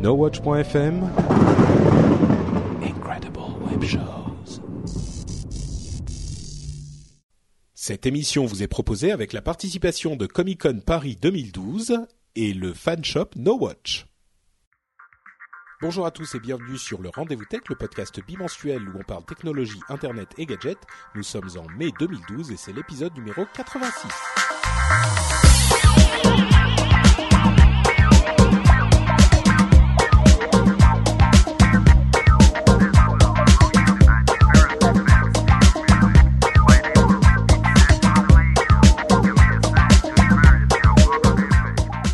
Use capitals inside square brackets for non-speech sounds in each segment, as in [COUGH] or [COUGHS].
NoWatch.fm Incredible Web Shows Cette émission vous est proposée avec la participation de Comic Con Paris 2012 et le fan shop No Watch. Bonjour à tous et bienvenue sur le Rendez-vous Tech, le podcast bimensuel où on parle technologie, internet et gadgets. Nous sommes en mai 2012 et c'est l'épisode numéro 86.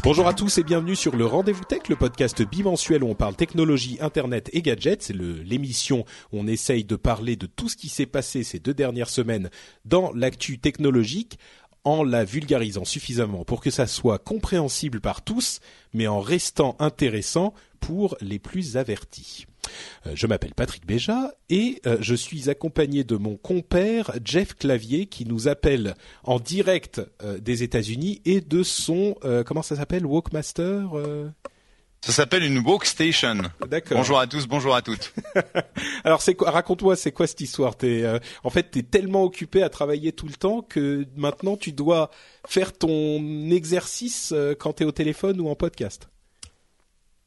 Bonjour à tous et bienvenue sur le Rendez-vous Tech, le podcast bimensuel où on parle technologie, internet et gadgets. C'est l'émission où on essaye de parler de tout ce qui s'est passé ces deux dernières semaines dans l'actu technologique en la vulgarisant suffisamment pour que ça soit compréhensible par tous, mais en restant intéressant pour les plus avertis. Euh, je m'appelle Patrick Béja et euh, je suis accompagné de mon compère Jeff Clavier qui nous appelle en direct euh, des États-Unis et de son comment ça s'appelle Walkmaster Ça s'appelle une workstation. D'accord. Bonjour à tous, bonjour à toutes. [LAUGHS] Alors c'est quoi Raconte-moi, c'est quoi cette histoire? T'es euh, en fait t'es tellement occupé à travailler tout le temps que maintenant tu dois faire ton exercice euh, quand t'es au téléphone ou en podcast.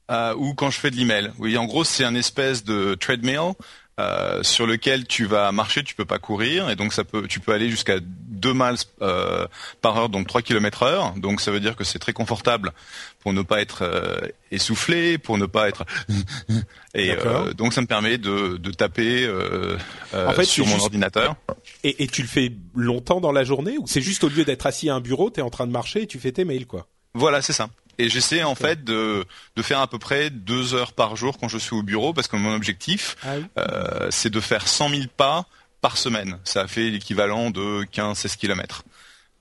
Euh, ou quand je fais de l'email. Oui, en gros, c'est un espèce de treadmill euh, sur lequel tu vas marcher, tu peux pas courir, et donc ça peut, tu peux aller jusqu'à 2 miles euh, par heure, donc 3 km heure. Donc ça veut dire que c'est très confortable pour ne pas être euh, essoufflé, pour ne pas être [LAUGHS] et euh, donc ça me permet de, de taper euh, euh, En fait, sur mon juste- ordinateur. Et, et tu le fais longtemps dans la journée ou c'est juste au lieu d'être assis à un bureau, t'es en train de marcher et tu fais tes mails quoi? Voilà, c'est ça. Et j'essaie en fait de, de faire à peu près deux heures par jour quand je suis au bureau parce que mon objectif, Ah oui. euh, c'est de faire 100 000 pas par semaine. Ça fait l'équivalent de 15-16 kilomètres.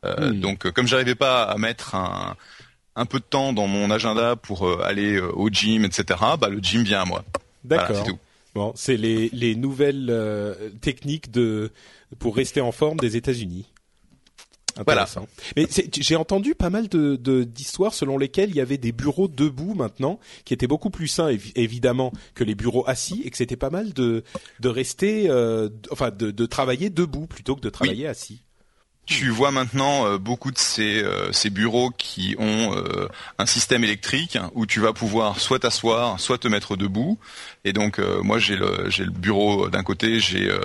Euh, Hmm. Donc, euh, comme j'arrivais pas à mettre un, un peu de temps dans mon agenda pour euh, aller au gym, etc., bah, le gym vient à moi. Voilà, D'accord. c'est tout. bon, c'est les, les nouvelles euh, techniques de pour rester en forme des États-Unis. Intéressant. Mais j'ai entendu pas mal de de- d'histoires selon lesquelles il y avait des bureaux debout maintenant qui étaient beaucoup plus sains évi- évidemment que les bureaux assis et que c'était pas mal de de rester euh, enfin de, de travailler debout plutôt que de travailler assis. Tu vois maintenant euh, beaucoup de ces, euh, ces bureaux qui ont euh, un système électrique où tu vas pouvoir soit t'asseoir, soit te mettre debout. Et donc euh, moi j'ai le, j'ai le bureau d'un côté, j'ai euh,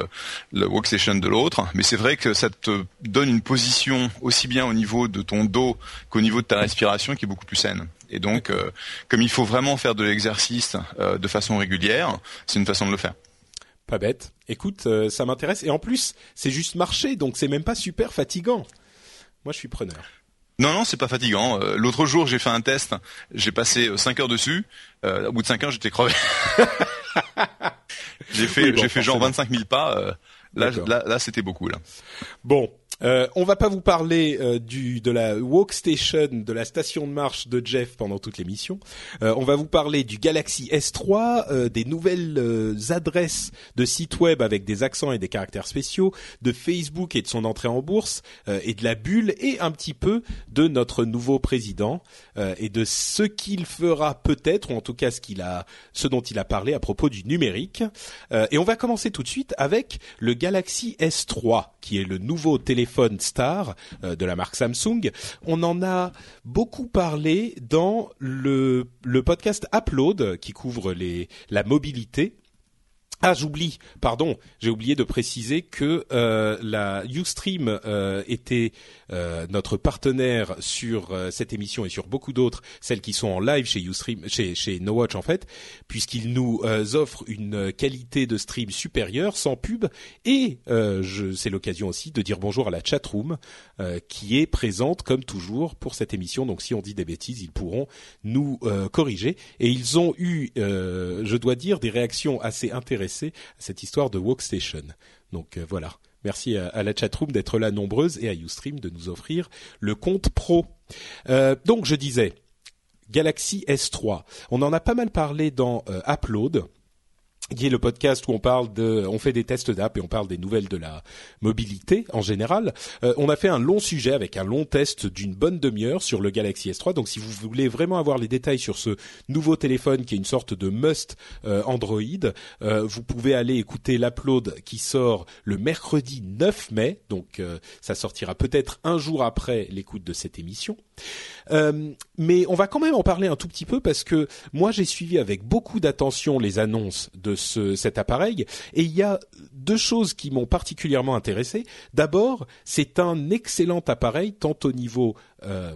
le workstation de l'autre. Mais c'est vrai que ça te donne une position aussi bien au niveau de ton dos qu'au niveau de ta respiration qui est beaucoup plus saine. Et donc euh, comme il faut vraiment faire de l'exercice euh, de façon régulière, c'est une façon de le faire. Pas bête. Écoute, euh, ça m'intéresse et en plus c'est juste marcher donc c'est même pas super fatigant. Moi je suis preneur. Non, non, c'est pas fatigant. Euh, L'autre jour, j'ai fait un test. J'ai passé 5 heures dessus. Euh, au bout de 5 heures, j'étais crevé. [LAUGHS] j'ai fait, Oui, bon, j'ai fait genre forcément. 25 000 pas. euh, là, là, là, c'était beaucoup là. Bon, euh, on va pas vous parler euh, du de la workstation, de la station de marche de Jeff pendant toute l'émission. Euh, on va vous parler du Galaxy S3, euh, des nouvelles euh, adresses de sites web avec des accents et des caractères spéciaux, de Facebook et de son entrée en bourse, euh, et de la bulle, et un petit peu de notre nouveau président et de ce qu'il fera peut-être, ou en tout cas ce qu'il a, ce dont il a parlé à propos du numérique. Et on va commencer tout de suite avec le Galaxy S3, qui est le nouveau téléphone star euh, de la marque Samsung. On en a beaucoup parlé dans le, podcast Upload, qui couvre les, la mobilité. Ah, j'oublie, pardon, j'ai oublié de préciser que euh, la UStream euh, était euh, notre partenaire sur euh, cette émission et sur beaucoup d'autres, celles qui sont en live chez UStream, chez, chez No Watch en fait, puisqu'ils nous offrent une qualité de stream supérieure, sans pub, et c'est l'occasion aussi de dire bonjour à la chatroom qui est présente comme toujours pour cette émission. Donc si on dit des bêtises, ils pourront nous corriger. Et ils ont eu, je dois dire, des réactions assez intéressantes cette histoire de Workstation. Donc euh, voilà. Merci à, la chatroom d'être là nombreuse et à Ustream de nous offrir le compte pro. Euh, donc je disais Galaxy S3. On en a pas mal parlé dans euh, Upload qui est le podcast où on parle de, on fait des tests d'app et on parle des nouvelles de la mobilité en général. Euh, on a fait un long sujet avec un long test d'une bonne demi-heure sur le Galaxy S3. Donc si vous voulez vraiment avoir les détails sur ce nouveau téléphone qui est une sorte de must euh, Android, euh, vous pouvez aller écouter l'upload qui sort le mercredi 9 mai. Donc ça sortira peut-être un jour après l'écoute de cette émission. Mais on va quand même en parler un tout petit peu parce que moi j'ai suivi avec beaucoup d'attention les annonces de cet appareil. Et il y a deux choses qui m'ont particulièrement intéressé. D'abord, c'est un excellent appareil tant au niveau euh,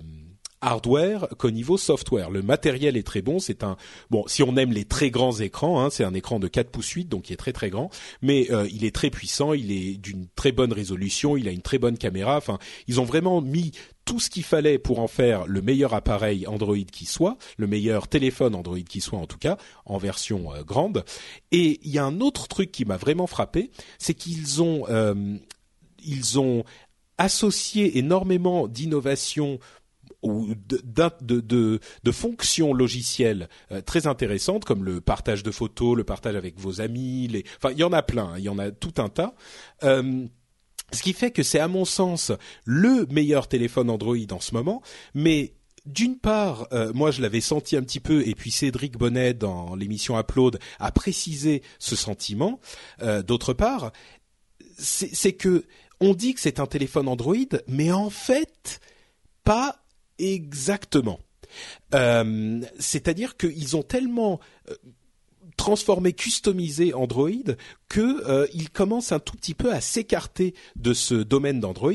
hardware qu'au niveau software. Le matériel est très bon. C'est un bon si on aime les très grands écrans, hein, c'est un écran de 4 pouces 8 donc qui est très très grand, mais euh, il est très puissant, il est d'une très bonne résolution, il a une très bonne caméra. Enfin, ils ont vraiment mis tout ce qu'il fallait pour en faire le meilleur appareil Android qui soit, le meilleur téléphone Android qui soit en tout cas, en version euh, grande. Et il y a un autre truc qui m'a vraiment frappé, c'est qu'ils ont euh, ils ont associé énormément d'innovations ou de, fonctions logicielles euh, très intéressantes comme le partage de photos, le partage avec vos amis, enfin il y en a plein, hein, il y en a tout un tas. Euh, ce qui fait que c'est à mon sens le meilleur téléphone Android en ce moment, mais d'une part, euh, moi je l'avais senti un petit peu, et puis Cédric Bonnet dans l'émission Upload a précisé ce sentiment. D'autre part, c'est que on dit que c'est un téléphone Android, mais en fait pas Exactement. Euh, c'est-à-dire qu'ils ont tellement euh, transformé, customisé Android que euh, un tout petit peu à s'écarter de ce domaine d'Android.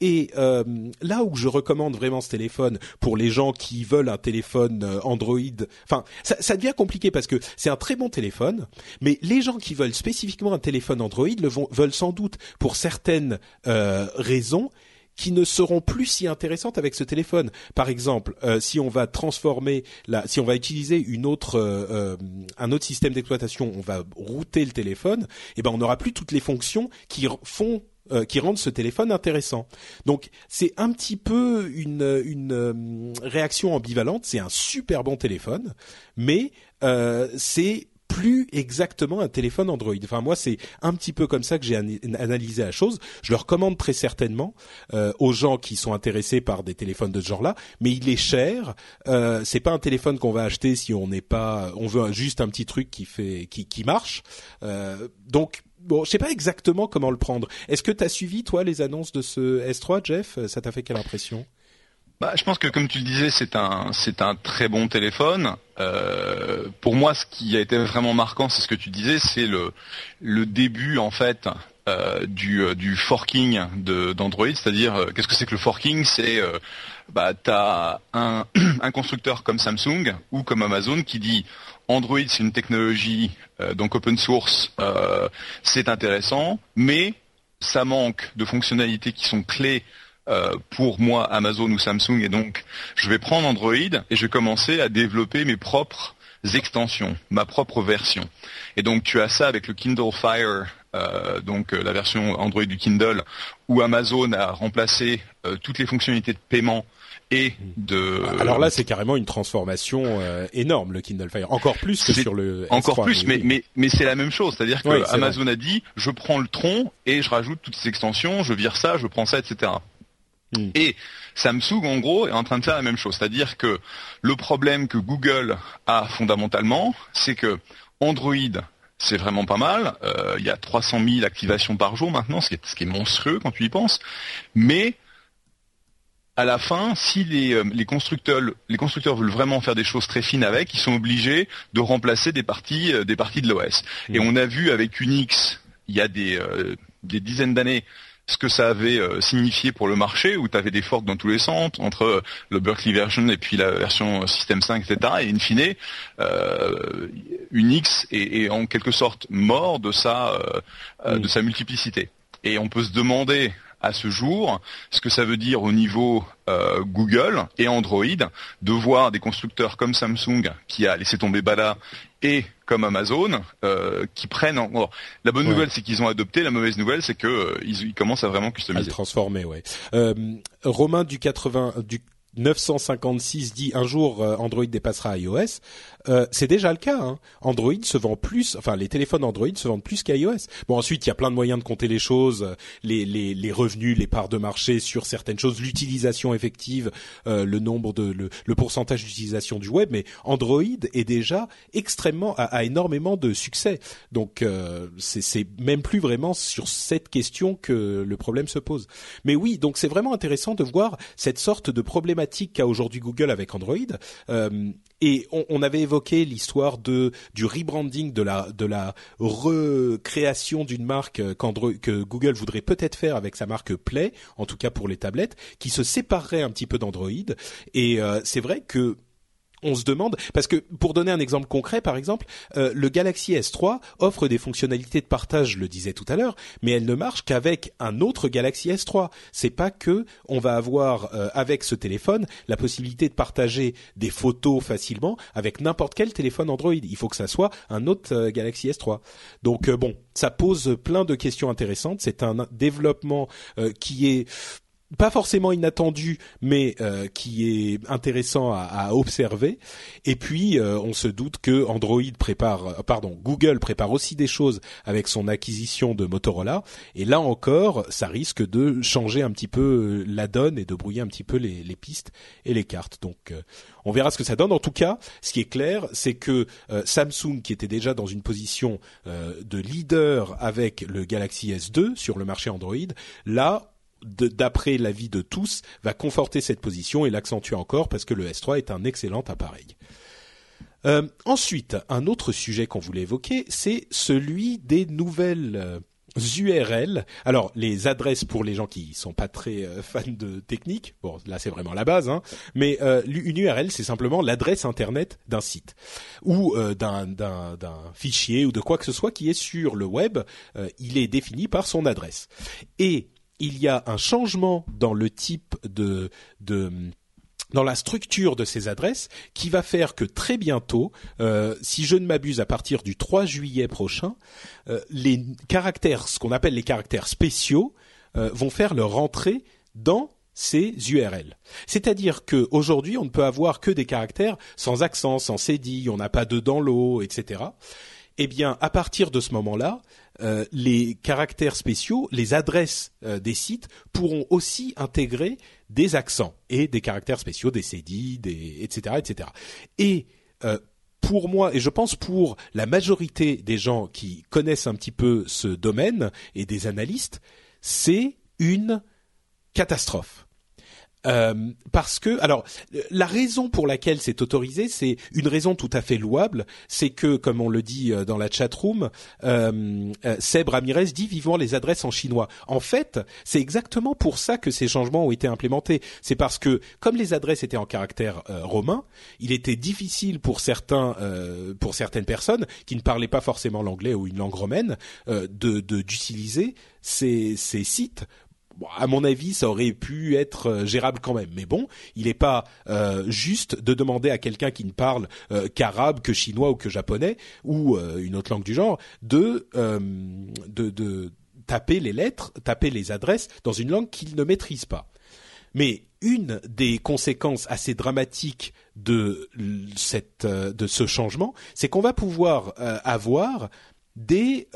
Et euh, là où je recommande vraiment ce téléphone pour les gens qui veulent un téléphone Android, enfin ça, ça, devient compliqué parce que c'est un très bon téléphone, mais les gens qui veulent spécifiquement un téléphone Android le vont, veulent sans doute pour certaines raisons qui ne seront plus si intéressantes avec ce téléphone. Par exemple, euh, si on va transformer, la, si on va utiliser une autre, euh, euh, un autre système d'exploitation, on va router le téléphone, eh ben on n'aura plus toutes les fonctions qui font qui rendent ce téléphone intéressant. Donc c'est un petit peu une, une réaction ambivalente. C'est un super bon téléphone, mais c'est plus exactement un téléphone Android. Enfin moi c'est un petit peu comme ça que j'ai analysé la chose. Je le recommande très certainement euh, aux gens qui sont intéressés par des téléphones de ce genre-là, mais il est cher. Euh, c'est pas un téléphone qu'on va acheter si on n'est pas, on veut juste un petit truc qui fait, qui, qui marche. Euh, donc bon, je sais pas exactement comment le prendre. Est-ce que tu as suivi toi les annonces de ce S3, Jeff? Ça t'a fait quelle impression? Bah, je pense que comme tu le disais, c'est un c'est un très bon téléphone. Euh, pour moi, ce qui a été vraiment marquant, c'est ce que tu disais, c'est le le début en fait euh, du euh, du forking d'Android, c'est-à-dire qu'est-ce que c'est que le forking? C'est bah t'as un [CLEARS THROAT] un constructeur comme Samsung ou comme Amazon qui dit Android c'est une technologie donc open source, c'est intéressant, mais ça manque de fonctionnalités qui sont clés euh, pour moi Amazon ou Samsung et donc je vais prendre Android et je vais commencer à développer mes propres extensions, ma propre version. Et donc tu as ça avec le Kindle Fire, euh, donc euh, la version Android du Kindle, où Amazon a remplacé toutes les fonctionnalités de paiement et de. Alors là, c'est carrément une transformation énorme le Kindle Fire, encore plus que sur le. Encore plus, mais mais mais c'est la même chose, c'est-à-dire que Amazon a dit, je prends le tronc et je rajoute toutes ces extensions, je vire ça, je prends ça, etc. Hmm. Et Samsung, en gros, est en train de faire la même chose. C'est-à-dire que le problème que Google a fondamentalement, c'est que Android, c'est vraiment pas mal. Euh, il y a 300 000 activations par jour maintenant, ce qui, est, monstrueux quand tu y penses. Mais à la fin, si les, les, constructeurs, les constructeurs veulent vraiment faire des choses très fines avec, ils sont obligés de remplacer des parties, des parties de l'OS. Et mmh. on a vu avec Unix, il y a des, des dizaines d'années, ce que ça avait euh, signifié pour le marché, où tu avais des forks dans tous les sens, entre euh, le Berkeley version et puis la version System 5, etc. Et in fine, euh, Unix est, en quelque sorte mort de sa, de sa multiplicité. Et on peut se demander à ce jour ce que ça veut dire au niveau Google et Android de voir des constructeurs comme Samsung qui a laissé tomber Bala et comme Amazon euh, qui prennent en... la bonne nouvelle c'est qu'ils ont adopté la mauvaise nouvelle c'est que euh, ils, commencent à vraiment customiser. À transformer ouais. Euh, Romain du 80 du 956 dit un jour euh, Android dépassera iOS. Euh, c'est déjà le cas. Hein. Android se vend plus, enfin les téléphones Android se vendent plus qu'iOS. Bon ensuite il y a plein de moyens de compter les choses, euh, les, les, les revenus, les parts de marché sur certaines choses, l'utilisation effective, le nombre de le, pourcentage d'utilisation du web. Mais Android est déjà extrêmement a, énormément de succès. Donc c'est même plus vraiment sur cette question que le problème se pose. Mais oui donc c'est vraiment intéressant de voir cette sorte de problématique qu'a aujourd'hui Google avec Android. Euh, et on, avait évoqué l'histoire du rebranding de la recréation d'une marque que Google voudrait peut-être faire avec sa marque Play, en tout cas pour les tablettes, qui se séparerait un petit peu d'Android. Et euh, c'est vrai que on se demande parce que pour donner un exemple concret, par exemple, euh, le Galaxy S3 offre des fonctionnalités de partage, je le disais tout à l'heure, mais elle ne marche qu'avec un autre Galaxy S3. C'est pas que on va avoir euh, avec ce téléphone la possibilité de partager des photos facilement avec n'importe quel téléphone Android. Il faut que ça soit un autre euh, Galaxy S3. Donc bon, ça pose plein de questions intéressantes. C'est un développement qui est pas forcément inattendu, mais euh, qui est intéressant à, à observer. Et puis, euh, on se doute que Android prépare, euh, pardon, Google prépare aussi des choses avec son acquisition de Motorola. Et là encore, ça risque de changer un petit peu la donne et de brouiller un petit peu les, les pistes et les cartes. Donc, on verra ce que ça donne. En tout cas, ce qui est clair, c'est que Samsung, qui était déjà dans une position de leader avec le Galaxy S2 sur le marché Android, là d'après l'avis de tous, va conforter cette position et l'accentuer encore parce que le S3 est un excellent appareil. Euh, ensuite, un autre sujet qu'on voulait évoquer, c'est celui des nouvelles URL. Euh, Alors, les adresses pour les gens qui sont pas très euh, fans de technique, bon, là c'est vraiment la base, hein, mais une URL c'est simplement l'adresse internet d'un site ou d'un fichier ou de quoi que ce soit qui est sur le web. il est défini par son adresse. Et il y a un changement dans le type de, dans la structure de ces adresses qui va faire que très bientôt, euh, si je ne m'abuse à partir du 3 juillet prochain, euh, les caractères, ce qu'on appelle les caractères spéciaux, euh, vont faire leur entrée dans ces URL. C'est-à-dire que aujourd'hui, on ne peut avoir que des caractères sans accent, sans cédille, on n'a pas de dans l'eau, etc. Eh bien, à partir de ce moment-là, euh, les caractères spéciaux, les adresses euh, des sites pourront aussi intégrer des accents et des caractères spéciaux, des CD, des etc. etc. Et euh, pour moi, et je pense pour la majorité des gens qui connaissent un petit peu ce domaine et des analystes, c'est une catastrophe. Euh, parce que, alors, la raison pour laquelle c'est autorisé, c'est une raison tout à fait louable, c'est que, comme on le dit euh, dans la chat room, euh, euh, Seb Ramirez dit vivement les adresses en chinois. En fait, c'est exactement pour ça que ces changements ont été implémentés. C'est parce que, comme les adresses étaient en caractère romain, il était difficile pour certains, pour certaines personnes qui ne parlaient pas forcément l'anglais ou une langue romaine, de d'utiliser ces, ces sites à mon avis, ça aurait pu être euh, gérable quand même. Mais bon, il n'est pas euh, juste de demander à quelqu'un qui ne parle euh, qu'arabe, que chinois ou que japonais ou une autre langue du genre de, taper les lettres, taper les adresses dans une langue qu'il ne maîtrise pas. Mais une des conséquences assez dramatiques de de ce changement, c'est qu'on va pouvoir avoir des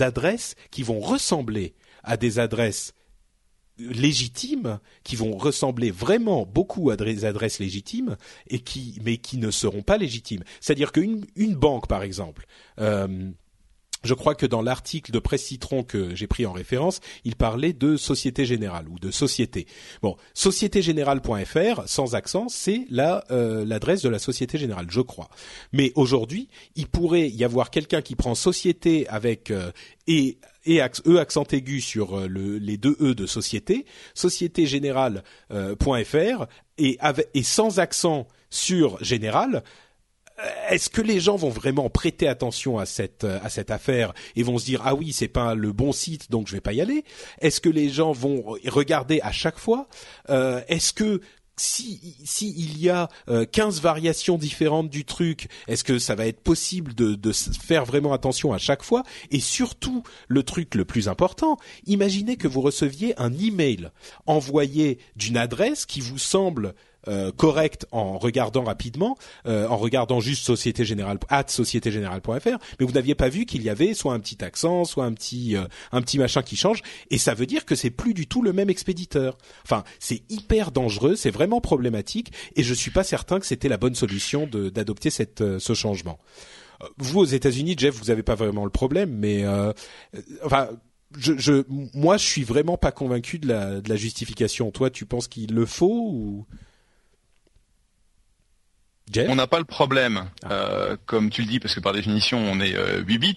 adresses qui vont ressembler à des adresses légitimes qui vont ressembler vraiment beaucoup à des adresses légitimes et qui mais qui ne seront pas légitimes. C'est-à-dire qu'une une banque par exemple euh, je crois que dans l'article de Presse Citron que j'ai pris en référence, il parlait de Société Générale ou de société. Bon, sociétégénérale.fr sans accent, c'est la euh, l'adresse de la Société Générale, je crois. Mais aujourd'hui, il pourrait y avoir quelqu'un qui prend société avec euh, et et e accent aigu sur euh, le, les deux e de société, sociétégénérale.fr et avec, et sans accent sur général, est-ce que les gens vont vraiment prêter attention à cette affaire et vont se dire ah oui c'est pas le bon site donc je vais pas y aller? Est-ce que les gens vont regarder à chaque fois? Euh, Est-ce que si, il y a euh, 15 variations différentes du truc, est-ce que ça va être possible de, de faire vraiment attention à chaque fois? Et surtout, le truc le plus important, imaginez que vous receviez un email envoyé d'une adresse qui vous semble euh, correct en regardant rapidement, euh, en regardant juste Société Générale at sociétégénérale.fr, mais vous n'aviez pas vu qu'il y avait soit un petit accent, soit un petit euh, un petit machin qui change, et ça veut dire que c'est plus du tout le même expéditeur. Enfin, c'est hyper dangereux, c'est vraiment problématique, et je suis pas certain que c'était la bonne solution d'adopter cette ce changement. Vous aux États-Unis, Jeff, vous avez pas vraiment le problème, mais enfin. Je, je, moi, je suis vraiment pas convaincu de la, de la justification. Toi, tu penses qu'il le faut ou? On n'a pas le problème, ah. euh, comme tu le dis, parce que par définition on est 8 euh, bits,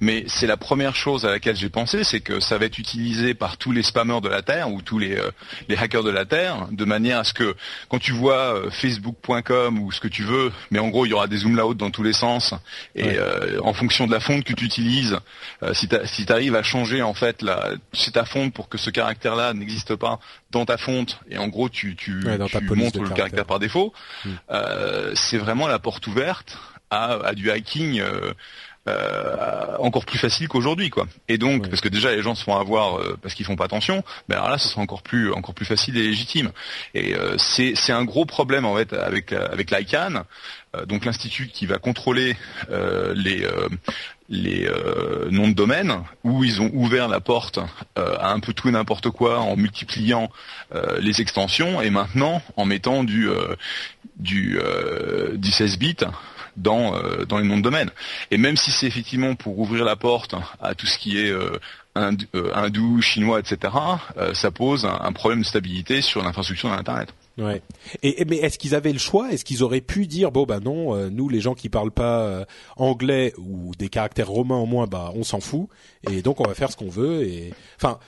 mais c'est la première chose à laquelle j'ai pensé, c'est que ça va être utilisé par tous les spammers de la Terre ou tous les, euh, les hackers de la Terre, de manière à ce que quand tu vois facebook.com ou ce que tu veux, mais en gros il y aura des zoom dans tous les sens, et en fonction de la fonte que tu utilises, si tu arrives à changer en fait la, c'est ta fonte pour que ce caractère-là n'existe pas dans ta fonte, et en gros tu, tu, montres le caractère. par défaut. Hmm. Euh, c'est vraiment la porte ouverte à, du hacking. Euh, euh, encore plus facile qu'aujourd'hui quoi. Et donc parce que déjà les gens se font avoir parce qu'ils font pas attention, mais alors là ce sera encore plus encore plus facile et légitime. Et c'est c'est un gros problème en fait avec avec l'ICANN, donc l'institut qui va contrôler les les noms de domaine où ils ont ouvert la porte à un peu tout et n'importe quoi en multipliant les extensions et maintenant en mettant du du, euh, 16 bits dans, euh, dans les noms de domaine. Et même si c'est effectivement pour ouvrir la porte à tout ce qui est euh, euh hindou, chinois, etc., euh, ça pose un, problème de stabilité sur l'infrastructure d'Internet. Ouais. Et, mais est-ce qu'ils avaient le choix? Est-ce qu'ils auraient pu dire bon bah non, nous les gens qui parlent pas anglais ou des caractères romains en moins, bah on s'en fout et donc on va faire ce qu'on veut. Et enfin,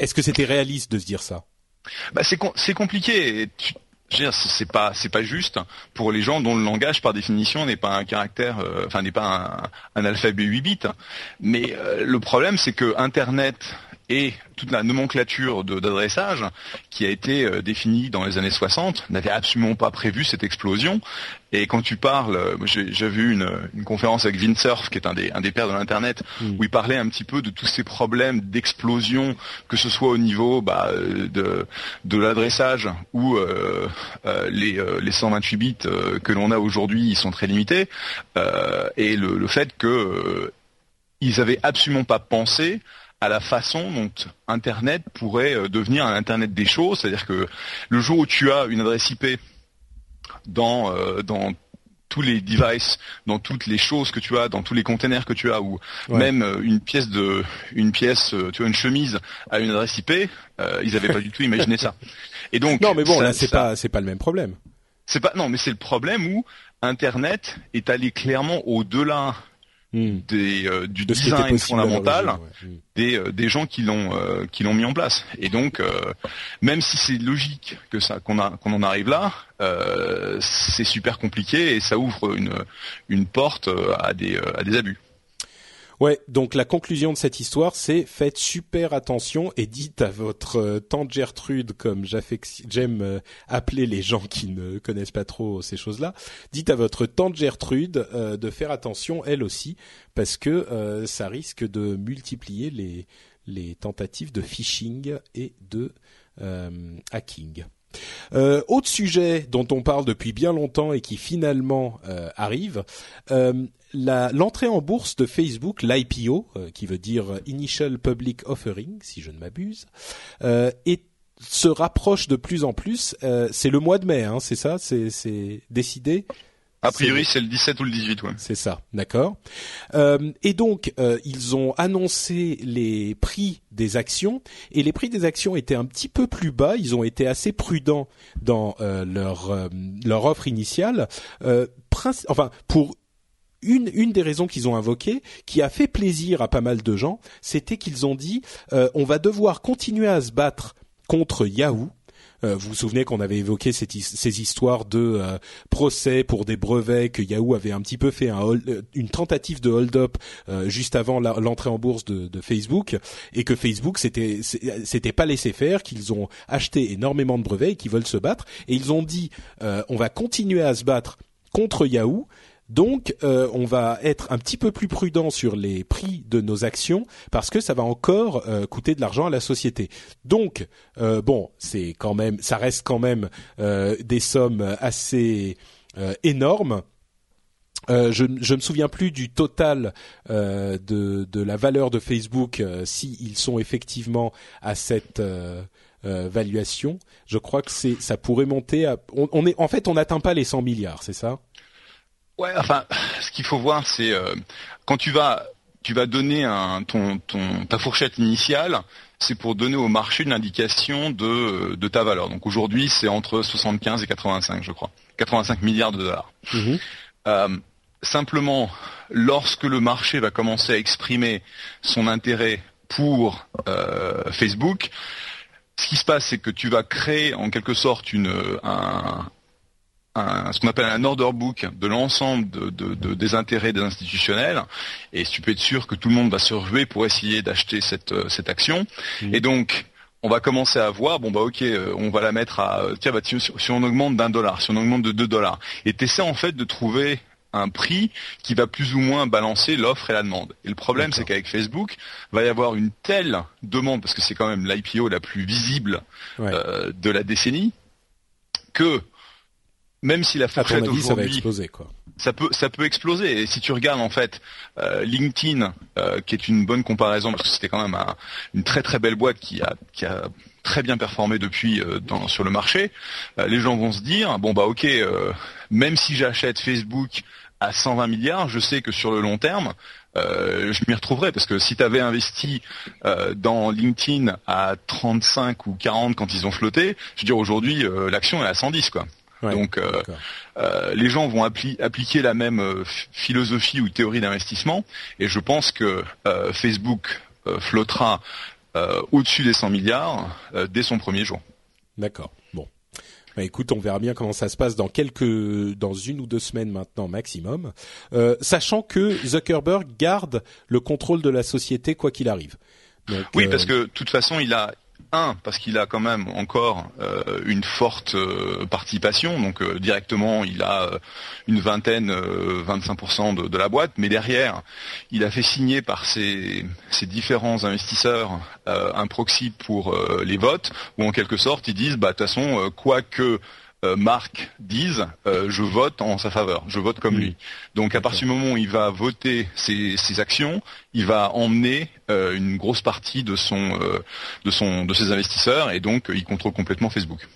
est-ce que c'était réaliste de se dire ça? Bah c'est c'est compliqué c'est pas c'est pas juste pour les gens dont le langage par définition n'est pas un caractère euh, enfin n'est pas un, alphabet 8 bits mais euh, le problème c'est que internet et toute la nomenclature d'adressage qui a été euh, définie dans les années 60 n'avait absolument pas prévu cette explosion. Et quand tu parles, euh, j'ai vu une, une, conférence avec Vinsurf, qui est un des, un des pères de l'Internet, mm. où il parlait un petit peu de tous ces problèmes d'explosion, que ce soit au niveau bah, de, de l'adressage ou euh, les, les 128 bits que l'on a aujourd'hui, ils sont très limités, et le, le fait que ils avaient absolument pas pensé à la façon dont Internet pourrait euh, devenir un Internet des choses, c'est-à-dire que le jour où tu as une adresse IP dans, euh, dans tous les devices, dans toutes les choses que tu as, dans tous les containers que tu as, ou même euh, une pièce de, une pièce, tu as une chemise à une adresse IP, ils n'avaient pas du tout imaginé ça. Et donc non, mais bon, là c'est pas, c'est pas le même problème. C'est pas, non, mais c'est le problème où Internet est allé clairement au-delà Hmm. des, euh, du design fondamental hmm. des, euh, des gens qui l'ont euh, qui l'ont mis en place. Et donc, même si c'est logique que ça qu'on a qu'on en arrive là, c'est super compliqué et ça ouvre une une porte à des à des abus. Ouais, donc la conclusion de cette histoire, c'est faites super attention et dites à votre euh, tante Gertrude, comme j'aime euh, appeler les gens qui ne connaissent pas trop ces choses-là, dites à votre tante Gertrude euh, de faire attention elle aussi, parce que ça risque de multiplier les, tentatives de phishing et de hacking. Autre sujet dont on parle depuis bien longtemps et qui finalement arrive, l'entrée en bourse de Facebook, l'IPO, euh, qui veut dire Initial Public Offering, si je ne m'abuse, et se rapproche de plus en plus. c'est le mois de mai, hein, c'est ça C'est décidé? A priori, c'est le 17 ou le 18, ouais. C'est ça, d'accord. Euh, et donc, euh, ils ont annoncé les prix des actions, et les prix des actions étaient un petit peu plus bas. Ils ont été assez prudents dans euh, leur euh, leur offre initiale. Euh, enfin, pour une, des raisons qu'ils ont invoquées, qui a fait plaisir à pas mal de gens, c'était qu'ils ont dit on va devoir continuer à se battre contre Yahoo. Euh, vous vous souvenez qu'on avait évoqué ces histoires de euh, procès pour des brevets que Yahoo avait un petit peu fait euh, une tentative de hold-up juste avant l'entrée en bourse de, Facebook et que Facebook c'était c'était pas laissé faire, qu'ils ont acheté énormément de brevets et qu'ils veulent se battre. Et ils ont dit on va continuer à se battre contre Yahoo donc, euh, on va être un petit peu plus prudent sur les prix de nos actions parce que ça va encore euh, coûter de l'argent à la société. Donc, euh, bon, c'est quand même, ça reste quand même des sommes assez énormes. je, je me souviens plus du total de, la valeur de Facebook s'ils sont effectivement à cette valuation. Je crois que c'est ça pourrait monter à. Est en fait on n'atteint pas les 100 milliards, c'est ça? Ouais, enfin, ce qu'il faut voir, c'est euh, quand tu vas tu vas donner un, ton, ton, ta fourchette initiale, c'est pour donner au marché une indication de, de ta valeur. Donc aujourd'hui, c'est entre 75 et 85, je crois. 85 milliards de dollars. Mhm. Euh, simplement, lorsque le marché va commencer à exprimer son intérêt pour euh, Facebook, ce qui se passe, c'est que tu vas créer en quelque sorte une, un, ce qu'on appelle un order book de l'ensemble de, des intérêts des institutionnels. Et tu peux être sûr que tout le monde va se ruer pour essayer d'acheter cette, euh, cette action. Mmh. et donc on va commencer à voir bon bah ok euh, on va la mettre à tiens bah, si, on augmente d'un dollar si on augmente de deux dollars. Et essaies en fait de trouver un prix qui va plus ou moins balancer l'offre et la demande. Et le problème, c'est qu'avec Facebook, va y avoir une telle demande, parce que c'est quand même l'IPO la plus visible euh, de la décennie, que même si la fourchette aujourd'hui, ça peut, ça peut exploser. Et si tu regardes en fait euh, LinkedIn, euh, qui est une bonne comparaison parce que c'était quand même une très très belle boîte qui a, qui a très bien performé depuis euh, dans, sur le marché, les gens vont se dire bon bah ok, même si j'achète Facebook à 120 milliards, je sais que sur le long terme, je m'y retrouverai parce que si tu avais investi dans LinkedIn à 35 ou 40 quand ils ont flotté, je veux dire aujourd'hui l'action est à 110 quoi. Donc euh, euh, les gens vont appliquer la même euh, philosophie ou théorie d'investissement et je pense que Facebook flottera au-dessus des 100 milliards dès son premier jour. D'accord. Bon. Bah, écoute, on verra bien comment ça se passe dans quelques, dans une ou deux semaines maintenant maximum, sachant que Zuckerberg garde le contrôle de la société quoi qu'il arrive. oui, parce que de toute façon, il a, un, parce qu'il a quand même encore euh, une forte euh, participation, donc euh, directement il a une vingtaine, 25% de, de, la boîte, mais derrière il a fait signer par ses, différents investisseurs un proxy pour les votes, où en quelque sorte ils disent, bah de toute façon, quoi que euh, Marc dise euh, je vote en sa faveur, je vote comme lui. Donc à partir du moment où il va voter ses, actions, il va emmener euh, une grosse partie de son de son de ses investisseurs et donc il contrôle complètement Facebook.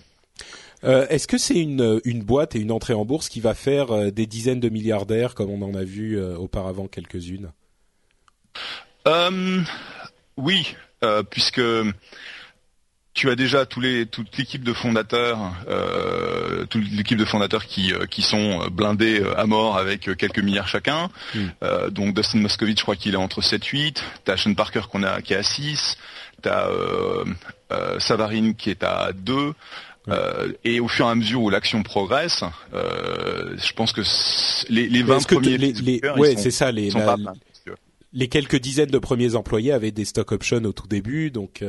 Est-ce que c'est une, une boîte et une entrée en bourse qui va faire des dizaines de milliardaires comme on en a vu auparavant quelques-unes? Oui, puisque tu as déjà tous les, toute l'équipe de fondateurs, euh, toute l'équipe de fondateurs qui, euh, qui sont blindés euh, à mort avec quelques milliards chacun. Hmm. donc Dustin Moskovitz, je crois qu'il est entre 7-8. T'as Sean Parker qu'on a, qui est à 6. T'as euh, Savarin qui est à 2. et au fur et à mesure où l'action progresse, je pense que les, les 20 premiers les, les ouais, c'est ça, les, les quelques dizaines de premiers employés avaient des stock options au tout début, donc.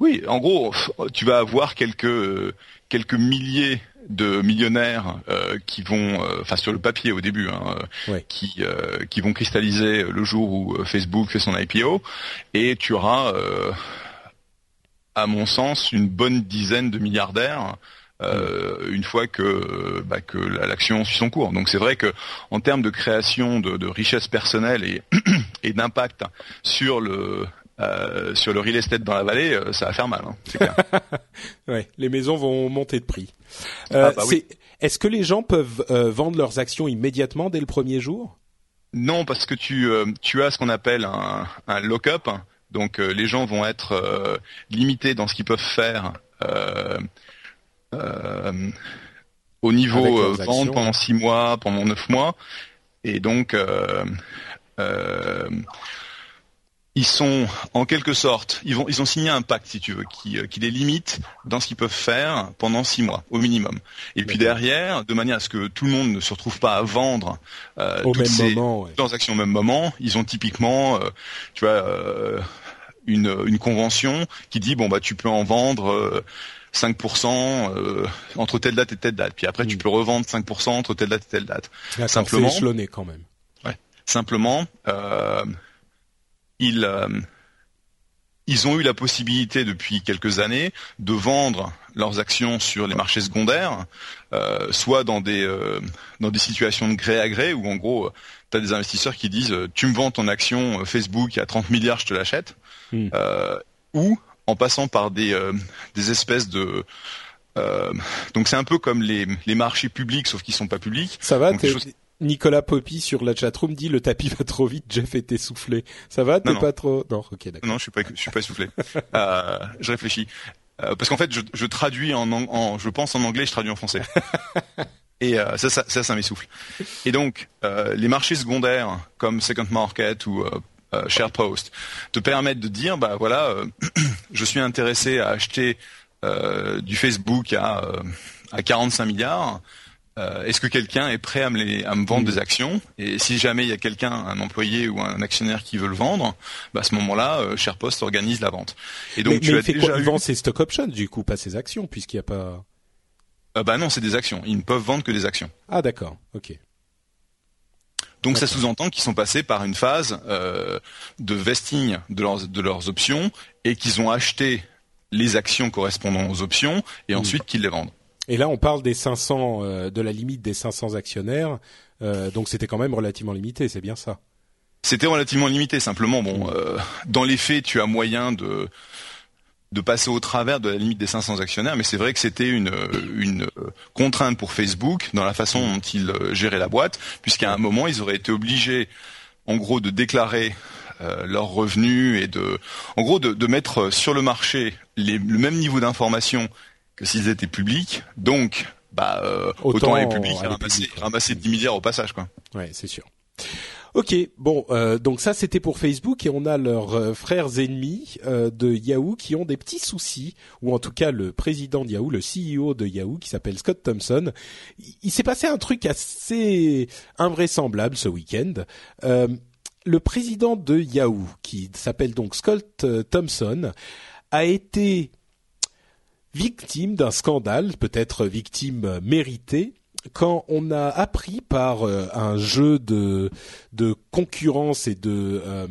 Oui, en gros, tu vas avoir quelques quelques milliers de millionnaires euh, qui vont, euh, enfin sur le papier au début, hein, euh, qui qui vont cristalliser le jour où Facebook fait son IPO, et tu auras, à mon sens, une bonne dizaine de milliardaires. une fois que bah, que l'action suit son cours. Donc c'est vrai que en termes de création de, de richesse personnelle et, [CLEARS THROAT] et d'impact sur le euh, sur le real estate dans la vallée, euh, ça va faire mal. Hein, [LAUGHS] ouais, les maisons vont monter de prix. Euh, ah, bah Est-ce que les gens peuvent vendre leurs actions immédiatement dès le premier jour? Non, parce que tu, tu as ce qu'on appelle un, un lock-up. Donc les gens vont être limités dans ce qu'ils peuvent faire au niveau vente pendant six mois, pendant neuf mois. Et donc, euh, euh, ils sont en quelque sorte, ils vont, ils ont signé un pacte, si tu veux, qui, euh, qui les limite dans ce qu'ils peuvent faire pendant six mois au minimum. Et puis derrière, de manière à ce que tout le monde ne se retrouve pas à vendre euh, toutes ces transactions au même moment, ils ont typiquement, tu vois, une, une convention qui dit bon bah tu peux en vendre 5% euh, entre telle date et telle date. Puis après, tu mm. peux revendre 5% entre telle date et telle date. Simplement, quand même. Ouais. Simplement, euh, ils euh, ils ont eu la possibilité depuis quelques années de vendre leurs actions sur les marchés secondaires, euh, soit dans des euh, dans des situations de gré à gré où en gros tu as des investisseurs qui disent tu me vends ton action Facebook à 30 milliards, je te l'achète, mm. ou en passant par des, des espèces de donc c'est un peu comme les, les marchés publics sauf qu'ils sont pas publics. Ça va Nicolas Poppy sur la chatroom dit le tapis va trop vite, Jeff est essoufflé. Ça va T'es pas trop? Non, ok, d'accord. Non, je suis pas, je suis pas essoufflé. euh, je réfléchis euh, parce qu'en fait, je, je traduis en, en, je pense en anglais, je traduis en français. [LAUGHS] Et ça, ça, ça, ça m'essouffle. Et donc, les marchés secondaires comme Second Market ou euh, SharePost, te permettre de dire, bah voilà, euh, [CLEARS THROAT] je suis intéressé à acheter euh, du Facebook à, à 45 milliards. Est-ce que quelqu'un est prêt à me, à me vendre des actions? Et si jamais il y a quelqu'un, un employé ou un actionnaire qui veut le vendre, bah à ce moment-là, SharePost organise la vente. Et donc tu as il fait déjà quoi Il vend ses stock options du coup, pas ses actions, puisqu'il n'y a pas. bah non, c'est des actions. Ils ne peuvent vendre que des actions. Ah d'accord, ok. Donc ça sous-entend qu'ils sont passés par une phase euh, de vesting de leurs, de leurs options et qu'ils ont acheté les actions correspondant aux options et ensuite qu'ils les vendent. Et là, on parle des 500, euh, de la limite des 500 actionnaires. Euh, donc c'était quand même relativement limité, c'est bien ça. C'était relativement limité. Simplement, bon, hmm. euh, dans les faits, tu as moyen de de passer au travers de la limite des 500 actionnaires, mais c'est vrai que c'était une, une contrainte pour Facebook dans la façon dont ils euh, géraient la boîte, puisqu'à un moment, ils auraient été obligés, en gros, de déclarer euh, leurs revenus et de, en gros, de, de mettre sur le marché le même niveau d'information que s'ils étaient publics. Donc, bah, euh, autant, les publics ramasser, ramasser 10 milliards au passage, quoi. Ouais, c'est sûr. Ok, bon, euh, donc ça c'était pour Facebook et on a leurs euh, frères ennemis euh, de Yahoo qui ont des petits soucis, ou en tout cas le président de Yahoo, le CEO de Yahoo qui s'appelle Scott Thompson. Il, s'est passé un truc assez invraisemblable ce week-end. le président de Yahoo, qui s'appelle donc Scott Thompson, a été victime d'un scandale, peut-être victime méritée, quand on a appris par euh, un jeu de, de concurrence et de euh,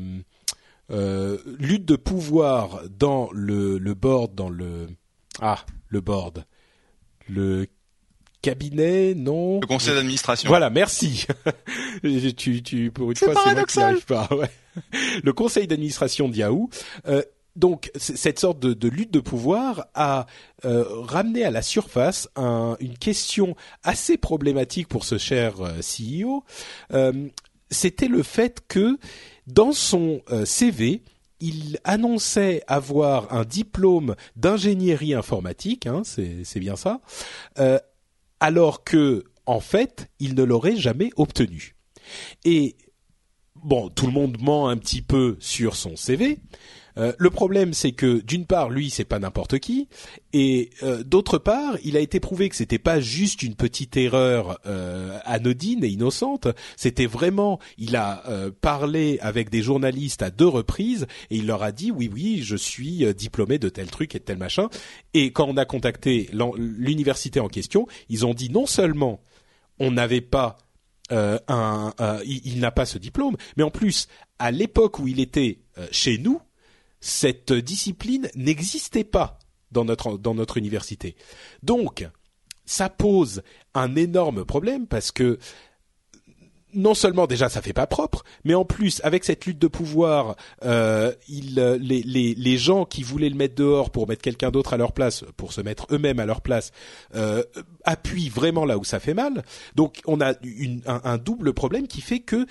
euh, lutte de pouvoir dans le, le board, dans le ah le board, le cabinet, non? Le conseil d'administration. Voilà, merci. [LAUGHS] tu, tu, pour une fois, c'est moi qui n'arrive pas. Ouais. Le conseil d'administration de Yahoo euh, donc cette sorte de, lutte de pouvoir a euh, ramené à la surface une question assez problématique pour ce cher euh, CEO. Euh, c'était le fait que dans son CV, il annonçait avoir un diplôme d'ingénierie informatique, hein, c'est bien ça, alors que en fait, il ne l'aurait jamais obtenu. Et bon, tout le monde ment un petit peu sur son CV, euh, le problème, c'est que d'une part, lui, c'est pas n'importe qui, et euh, d'autre part, il a été prouvé que c'était pas juste une petite erreur euh, anodine et innocente. C'était vraiment, il a parlé avec des journalistes à deux reprises et il leur a dit oui, oui, je suis diplômé de tel truc et de tel machin. Et quand on a contacté l'université en question, ils ont dit non seulement on n'avait pas un, il n'a pas ce diplôme, mais en plus, à l'époque où il était chez nous, cette discipline n'existait pas dans notre université. Donc, ça pose un énorme problème parce que non seulement déjà ça fait pas propre, mais en plus avec cette lutte de pouvoir, euh, il, euh, les, les, les gens qui voulaient le mettre dehors pour mettre quelqu'un d'autre à leur place, pour se mettre eux-mêmes à leur place, euh, appuient vraiment là où ça fait mal. Donc on a une, un, double problème qui fait que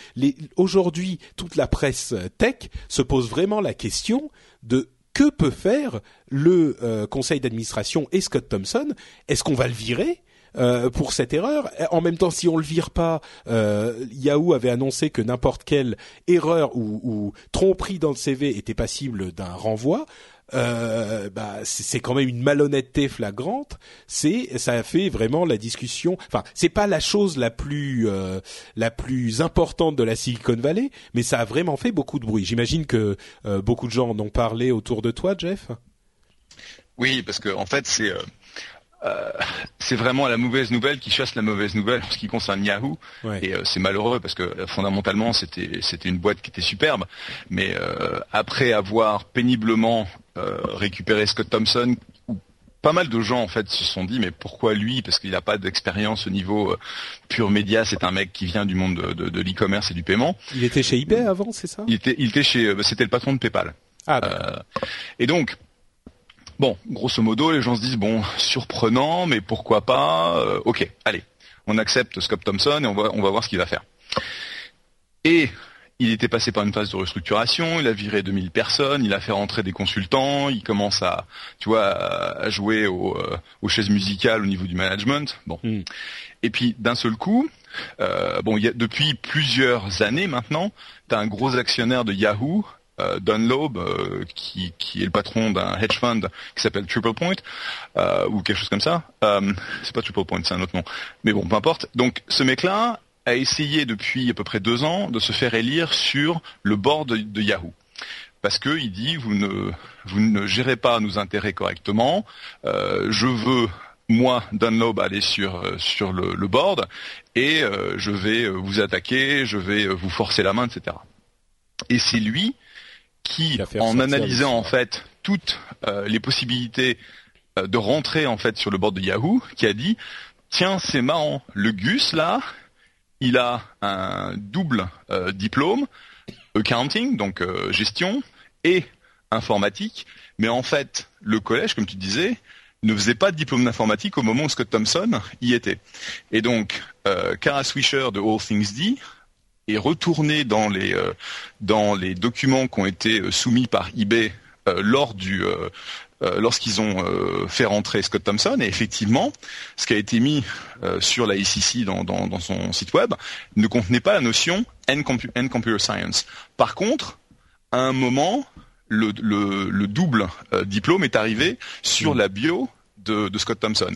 aujourd'hui toute la presse tech se pose vraiment la question de que peut faire le euh, conseil d'administration et Scott Thompson Est-ce qu'on va le virer? Euh, pour cette erreur. En même temps, si on le vire pas, euh, Yahoo avait annoncé que n'importe quelle erreur ou, ou, tromperie dans le CV était passible d'un renvoi. Euh, bah, c'est quand même une malhonnêteté flagrante. C'est, ça a fait vraiment la discussion. Enfin, c'est pas la chose la plus euh, la plus importante de la Silicon Valley, mais ça a vraiment fait beaucoup de bruit. J'imagine que euh, beaucoup de gens en ont parlé autour de toi, Jeff. Oui, parce que en fait, c'est euh, c'est vraiment la mauvaise nouvelle qui chasse la mauvaise nouvelle en ce qui concerne Yahoo. Et euh, c'est malheureux parce que euh, fondamentalement c'était c'était une boîte qui était superbe, mais après avoir péniblement récupéré Scott Thompson, pas mal de gens en fait se sont dit mais pourquoi lui? Parce qu'il n'a pas d'expérience au niveau pur média. C'est un mec qui vient du monde de, de, l'e-commerce et du paiement. Il était chez eBay avant c'est ça? Il était il était chez c'était le patron de PayPal. Ah, et donc Bon, grosso modo, les gens se disent bon, surprenant, mais pourquoi pas euh, Ok, allez, on accepte Scott Thompson et on va on va voir ce qu'il va faire. Et il était passé par une phase de restructuration, il a viré 2000 personnes, il a fait rentrer des consultants, il commence à, tu vois, à jouer au, euh, aux chaises musicales au niveau du management. Bon. Hmm. Et puis d'un seul coup, euh, bon, il y a, depuis plusieurs années maintenant, tu as un gros actionnaire de Yahoo euh, Dunlop, euh, qui, qui, est le patron d'un hedge fund qui s'appelle Triple Point, euh, ou quelque chose comme ça. Euh, c'est pas Triple Point, c'est un autre nom. Mais bon, peu importe. Donc ce mec-là a essayé depuis à peu près deux ans de se faire élire sur le board de, Yahoo parce qu'il dit vous ne vous ne gérez pas nos intérêts correctement. Euh, je veux moi Dunlop aller sur sur le, le board et euh, je vais vous attaquer, je vais vous forcer la main, etc. Et c'est lui qui, en analysant en fait toutes euh, les possibilités euh, de rentrer en fait sur le board de Yahoo, qui a dit tiens c'est marrant, le Gus là, il a un double euh, diplôme, accounting donc gestion et informatique, mais en fait le collège comme tu disais ne faisait pas de diplôme d'informatique au moment où Scott Thompson y était. Et donc, Kara Swisher de All Things D est retourné dans les euh, dans les documents qui ont été euh, soumis par eBay euh, lors du lorsqu'ils ont fait rentrer Scott Thompson, et effectivement, ce qui a été mis sur la ICC dans, dans, dans, son site web ne contenait pas la notion N, Computer Science. Par contre, à un moment, le, le, le double diplôme est arrivé sur la bio de, de, Scott Thompson.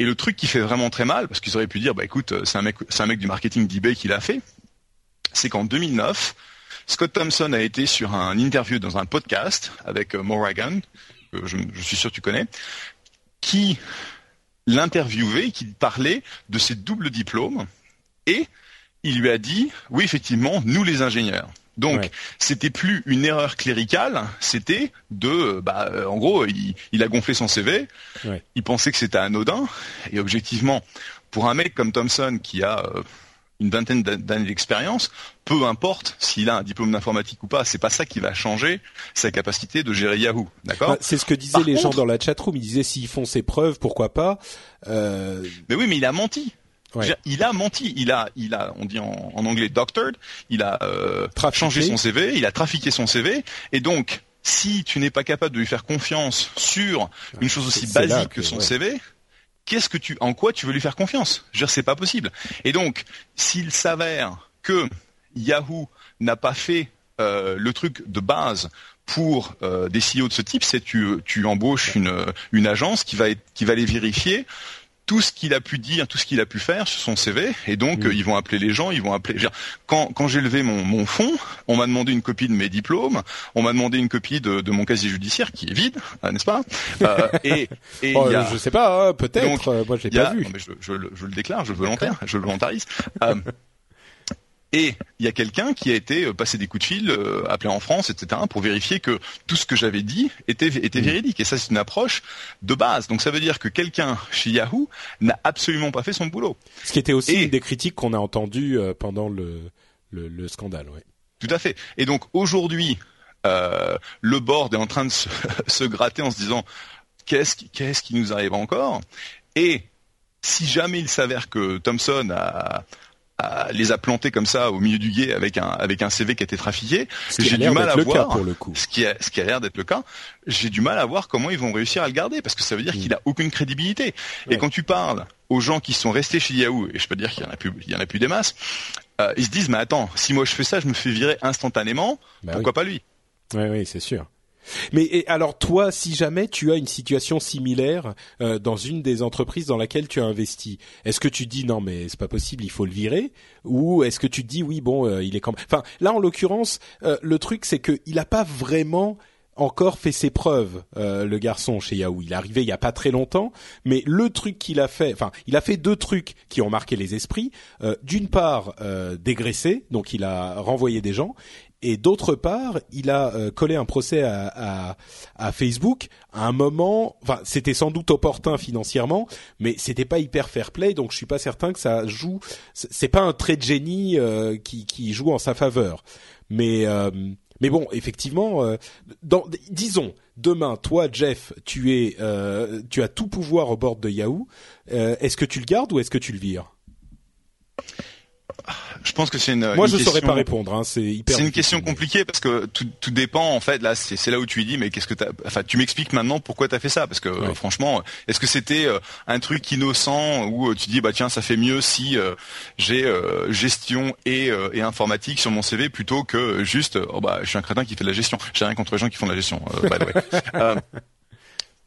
Et le truc qui fait vraiment très mal, parce qu'ils auraient pu dire, bah écoute, c'est un mec, c'est un mec du marketing d'eBay qui l'a fait c'est qu'en 2009, Scott Thompson a été sur un interview dans un podcast avec euh, Morrigan, que je, suis sûr que tu connais, qui l'interviewait, qui parlait de ses doubles diplômes, et il lui a dit, oui effectivement, nous les ingénieurs. Donc, c'était plus une erreur cléricale, c'était de, bah, euh, en gros, il, a gonflé son CV, il pensait que c'était anodin, et objectivement, pour un mec comme Thompson qui a euh, une vingtaine d'années d'expérience, peu importe s'il a un diplôme d'informatique ou pas, c'est pas ça qui va changer sa capacité de gérer Yahoo, d'accord? Bah, C'est ce que disaient les gens dans la chatroom. Ils disaient s'ils font ses preuves, pourquoi pas euh... Mais oui, mais il a menti. Il a menti. Il a, il a, on dit en, anglais doctored. Il a euh, changé son CV. Il a trafiqué son CV. Et donc, si tu n'es pas capable de lui faire confiance sur une chose aussi basique que, son CV, qu'est-ce que tu, en quoi tu veux lui faire confiance? Je veux dire, c'est pas possible. Et donc, s'il s'avère que Yahoo n'a pas fait euh, le truc de base pour euh, des CEO de ce type, c'est tu, tu embauches une, une agence qui va, qui va les vérifier tout ce qu'il a pu dire, tout ce qu'il a pu faire sur son CV, et donc mm. euh, ils vont appeler les gens, ils vont appeler. Quand, quand j'ai levé mon, mon fonds, on m'a demandé une copie de mes diplômes, on m'a demandé une copie de, de mon casier judiciaire qui est vide, hein, n'est-ce pas? Euh, [LAUGHS] Et, et oh, y a... je sais pas, hein, peut-être. Euh, moi, je l'ai pas vu. je, je, je, le déclare, je le volontaire, je le volontarise. [LAUGHS] Et il y a quelqu'un qui a été euh, passer des coups de fil, euh, appelé en France, etc., pour vérifier que tout ce que j'avais dit était, était mm. véridique. Et ça, c'est une approche de base. Donc ça veut dire que quelqu'un chez Yahoo n'a absolument pas fait son boulot. Ce qui était aussi une des critiques qu'on a entendues euh, pendant le, le, le scandale. Ouais. Tout à fait. Et donc aujourd'hui, euh, le board est en train de se, [LAUGHS] se gratter en se disant qu'est-ce qui, qu'est-ce qui nous arrive encore? Et si jamais il s'avère que Thomson a, les a plantés comme ça au milieu du guet avec un avec un CV qui a été trafiqué. J'ai du mal à voir pour le coup. Ce qui a ce qui a l'air d'être le cas. J'ai du mal à voir comment ils vont réussir à le garder parce que ça veut dire mm. qu'il a aucune crédibilité. Et quand tu parles aux gens qui sont restés chez Yahoo et je peux dire qu'il y en a plus il y en a plus des masses, euh, ils se disent mais attends si moi je fais ça je me fais virer instantanément bah pourquoi pas lui? Oui oui c'est sûr. Mais alors toi, si jamais tu as une situation similaire euh, dans une des entreprises dans laquelle tu as investi, est-ce que tu dis non mais c'est pas possible, il faut le virer, ou est-ce que tu dis oui bon euh, il est quand même... Enfin là en l'occurrence, euh, le truc c'est qu'il n'a pas vraiment encore fait ses preuves, le garçon chez Yahoo. Il est arrivé il y a pas très longtemps, mais le truc qu'il a fait, enfin, il a fait deux trucs qui ont marqué les esprits. D'une part, dégraisser, donc il a renvoyé des gens, et d'autre part, il a euh, collé un procès à, à, Facebook à un moment. Enfin, c'était sans doute opportun financièrement, mais c'était pas hyper fair play. Donc, je suis pas certain que ça joue. C'est pas un trait de génie euh, qui, qui, joue en sa faveur. Mais euh, mais bon, effectivement, dans, disons demain, toi, Jeff, tu es tu as tout pouvoir au bord de Yahoo. est-ce que tu le gardes ou est-ce que tu le vires? Je pense que c'est une. Moi, je saurais pas répondre. Hein, c'est hyper. C'est une question compliquée parce que tout, tout dépend en fait. Là, c'est là où tu lui dis, mais qu'est-ce que t'as. Enfin, tu m'expliques maintenant pourquoi t'as fait ça parce que euh, franchement, est-ce que c'était euh, un truc innocent où euh, tu dis bah tiens, ça fait mieux si j'ai gestion et, et informatique sur mon CV plutôt que juste oh bah je suis un crétin qui fait de la gestion. J'ai rien contre les gens qui font de la gestion. by the way. [LAUGHS]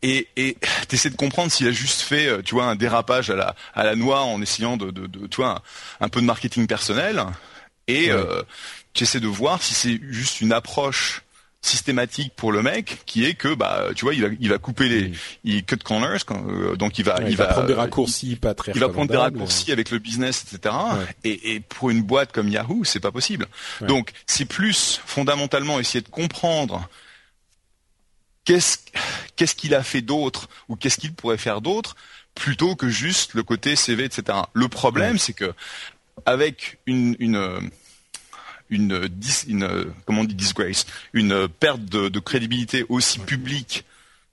et et [SIGHS] t'essaies de comprendre s'il a juste fait euh, tu vois un dérapage à la à la noix en essayant de de, de tu vois un, peu de marketing personnel. Et euh, tu essaies de voir si c'est juste une approche systématique pour le mec qui est que bah tu vois il va il va couper les il cut corners euh, donc il va il, va, prendre des raccourcis pas très il va prendre des raccourcis avec le business etc et, et pour une boîte comme Yahoo c'est pas possible. Donc c'est plus fondamentalement essayer de comprendre qu'est-ce qu'est-ce qu'il a fait d'autre ou qu'est-ce qu'il pourrait faire d'autre plutôt que juste le côté CV, etc. Le problème, c'est que avec une, une une, une, comment on dit disgrace, une perte de, crédibilité aussi publique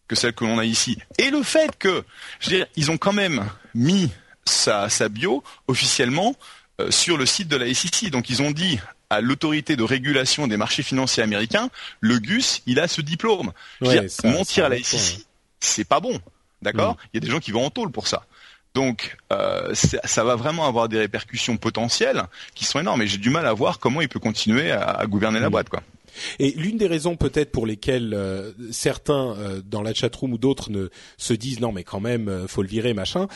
que celle que l'on a ici, et le fait que, je veux dire, ils ont quand même mis sa, sa bio officiellement euh, sur le site de la SEC. Donc ils ont dit à l'autorité de régulation des marchés financiers américains, le GUS, il a ce diplôme. mentir à la SEC, c'est pas bon, d'accord mm. Il y a des gens qui vont en tôle pour ça. Donc euh, ça va vraiment avoir des répercussions potentielles qui sont énormes. Et j'ai du mal à voir comment il peut continuer à, gouverner la mm. boîte, quoi. Et l'une des raisons peut-être pour lesquelles euh, certains euh, dans la chatroom ou d'autres ne se disent non mais quand même faut le virer machin,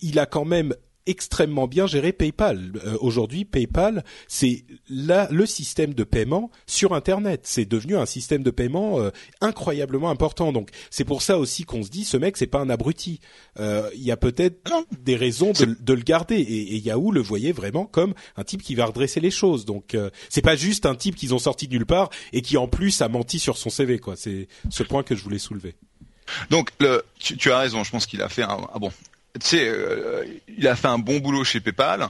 il a quand même extrêmement bien géré PayPal. Euh, aujourd'hui, PayPal, c'est le système de paiement sur Internet. C'est devenu un système de paiement euh, incroyablement important. Donc, c'est pour ça aussi qu'on se dit, ce mec, c'est pas un abruti. Euh, il y a peut-être des raisons de, le garder. Et, et, Yahoo le voyait vraiment comme un type qui va redresser les choses. Donc, c'est pas juste un type qu'ils ont sorti de nulle part et qui en plus a menti sur son CV. Quoi. C'est ce point que je voulais soulever. Donc, le, tu, as raison. Je pense qu'il a fait un, ah bon, tu sais, euh, il a fait un bon boulot chez PayPal.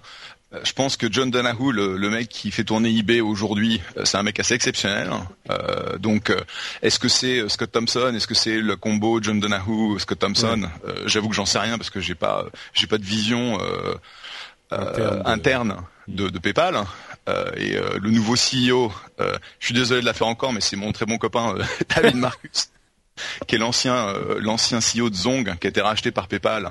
Euh, je pense que John Donahue, le, mec qui fait tourner eBay aujourd'hui, euh, c'est un mec assez exceptionnel. donc, est-ce que c'est Scott Thompson? Est-ce que c'est le combo John Donahue Scott Thompson? J'avoue que j'en sais rien parce que j'ai pas, j'ai pas de vision interne, de... de, PayPal. et le nouveau CEO, je suis désolé de la faire encore, mais c'est mon très bon copain [LAUGHS] David Marcus qui est l'ancien l'ancien CEO de Zong, qui a été racheté par PayPal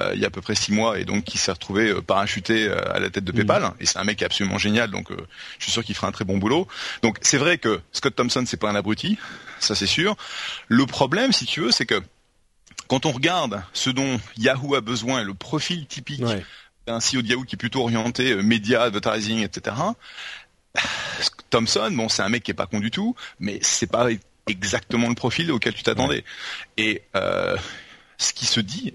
euh, il y a à peu près six mois et donc qui s'est retrouvé euh, parachuté euh, à la tête de PayPal. Mm. Et c'est un mec absolument génial, donc je suis sûr qu'il fera un très bon boulot. Donc c'est vrai que Scott Thompson c'est pas un abruti, ça c'est sûr. Le problème, si tu veux, c'est que quand on regarde ce dont Yahoo a besoin, le profil typique d'un CEO de Yahoo qui est plutôt orienté média, advertising, etc. [SIGHS] Thompson, bon, c'est un mec qui est pas con du tout, mais c'est pas exactement le profil auquel tu t'attendais. Et euh, ce qui se dit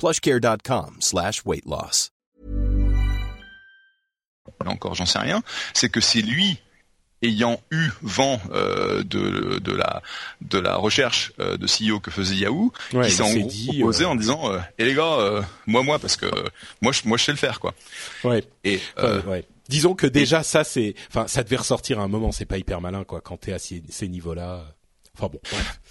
plushcare.com slash weight loss. là encore j'en sais rien, c'est que c'est lui ayant eu vent euh, de, de la de la recherche euh, de CEO que faisait Yahoo, Ouais, qui s'est en s'est gros dit, proposé euh, en disant euh, et les gars euh, moi moi parce que euh, moi je moi je sais le faire quoi. Ouais. Et Enfin, euh, ouais. Disons que déjà ça c'est, enfin ça devait ressortir à un moment, c'est pas hyper malin quoi quand t'es à ces, ces niveaux-là. Enfin bon.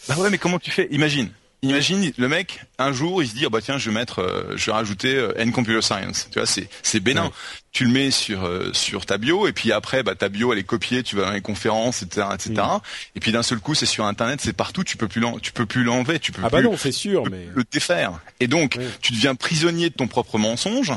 bah ouais mais comment tu fais? Imagine. Imagine le mec un jour il se dit ah bah tiens je vais mettre euh, je vais rajouter euh, N computer science tu vois c'est c'est bénin Ouais. tu le mets sur euh, sur ta bio et puis après bah ta bio elle est copiée tu vas dans les conférences etc etc Mm. et puis d'un seul coup c'est sur internet c'est partout tu peux plus tu peux plus l'enlever tu peux Ah bah plus non, c'est sûr, le- mais le défaire. Et donc, Oui. tu deviens prisonnier de ton propre mensonge.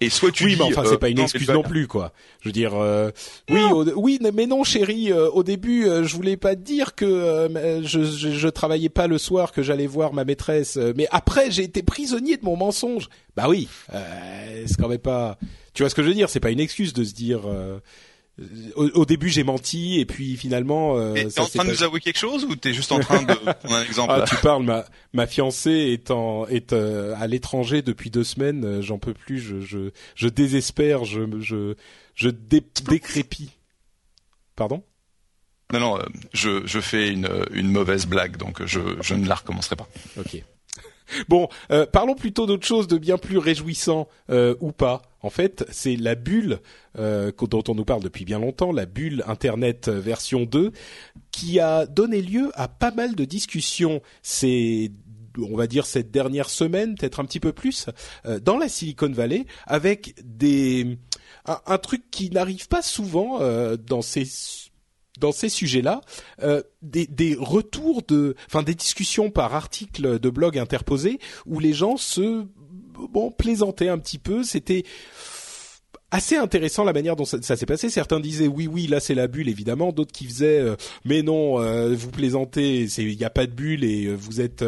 Et soit tu oui, dis, mais enfin euh, c'est pas une non, excuse non plus quoi. Je veux dire, euh, oui, au- oui, mais non, chérie. euh, au début, euh, je voulais pas te dire que euh, je, je, je travaillais pas le soir, que j'allais voir ma maîtresse. euh, mais après, j'ai été prisonnier de mon mensonge. Bah oui, euh, c'est quand même pas. Tu vois ce que je veux dire C'est pas une excuse de se dire. Au, au début, j'ai menti et puis finalement, euh, Et T'es en train de pas- nous avouer quelque chose ou t'es juste en train de [LAUGHS] prendre un exemple Ah, tu parles, ma ma fiancée est en est euh, à l'étranger depuis deux semaines. J'en peux plus. Je je je désespère. Je je je dé, décrépis. Pardon? Non, non, euh, je, je fais une, une mauvaise blague, donc je, je ne la recommencerai pas. Ok. [LAUGHS] Bon, euh, parlons plutôt d'autre chose, de bien plus réjouissant euh, ou pas. En fait, c'est la bulle euh, dont on nous parle depuis bien longtemps, la bulle Internet euh, version 2, qui a donné lieu à pas mal de discussions ces on va dire cette dernière semaine, peut-être un petit peu plus, euh, dans la Silicon Valley, avec des un, truc qui n'arrive pas souvent euh, dans ces dans ces sujets-là, euh, des, des retours de, enfin des discussions par article de blog interposés où les gens se bon plaisantaient un petit peu. C'était assez intéressant la manière dont ça, s'est passé. Certains disaient oui oui là c'est la bulle évidemment, d'autres qui faisaient euh, mais non euh, vous plaisantez, il n'y a pas de bulle et euh, vous êtes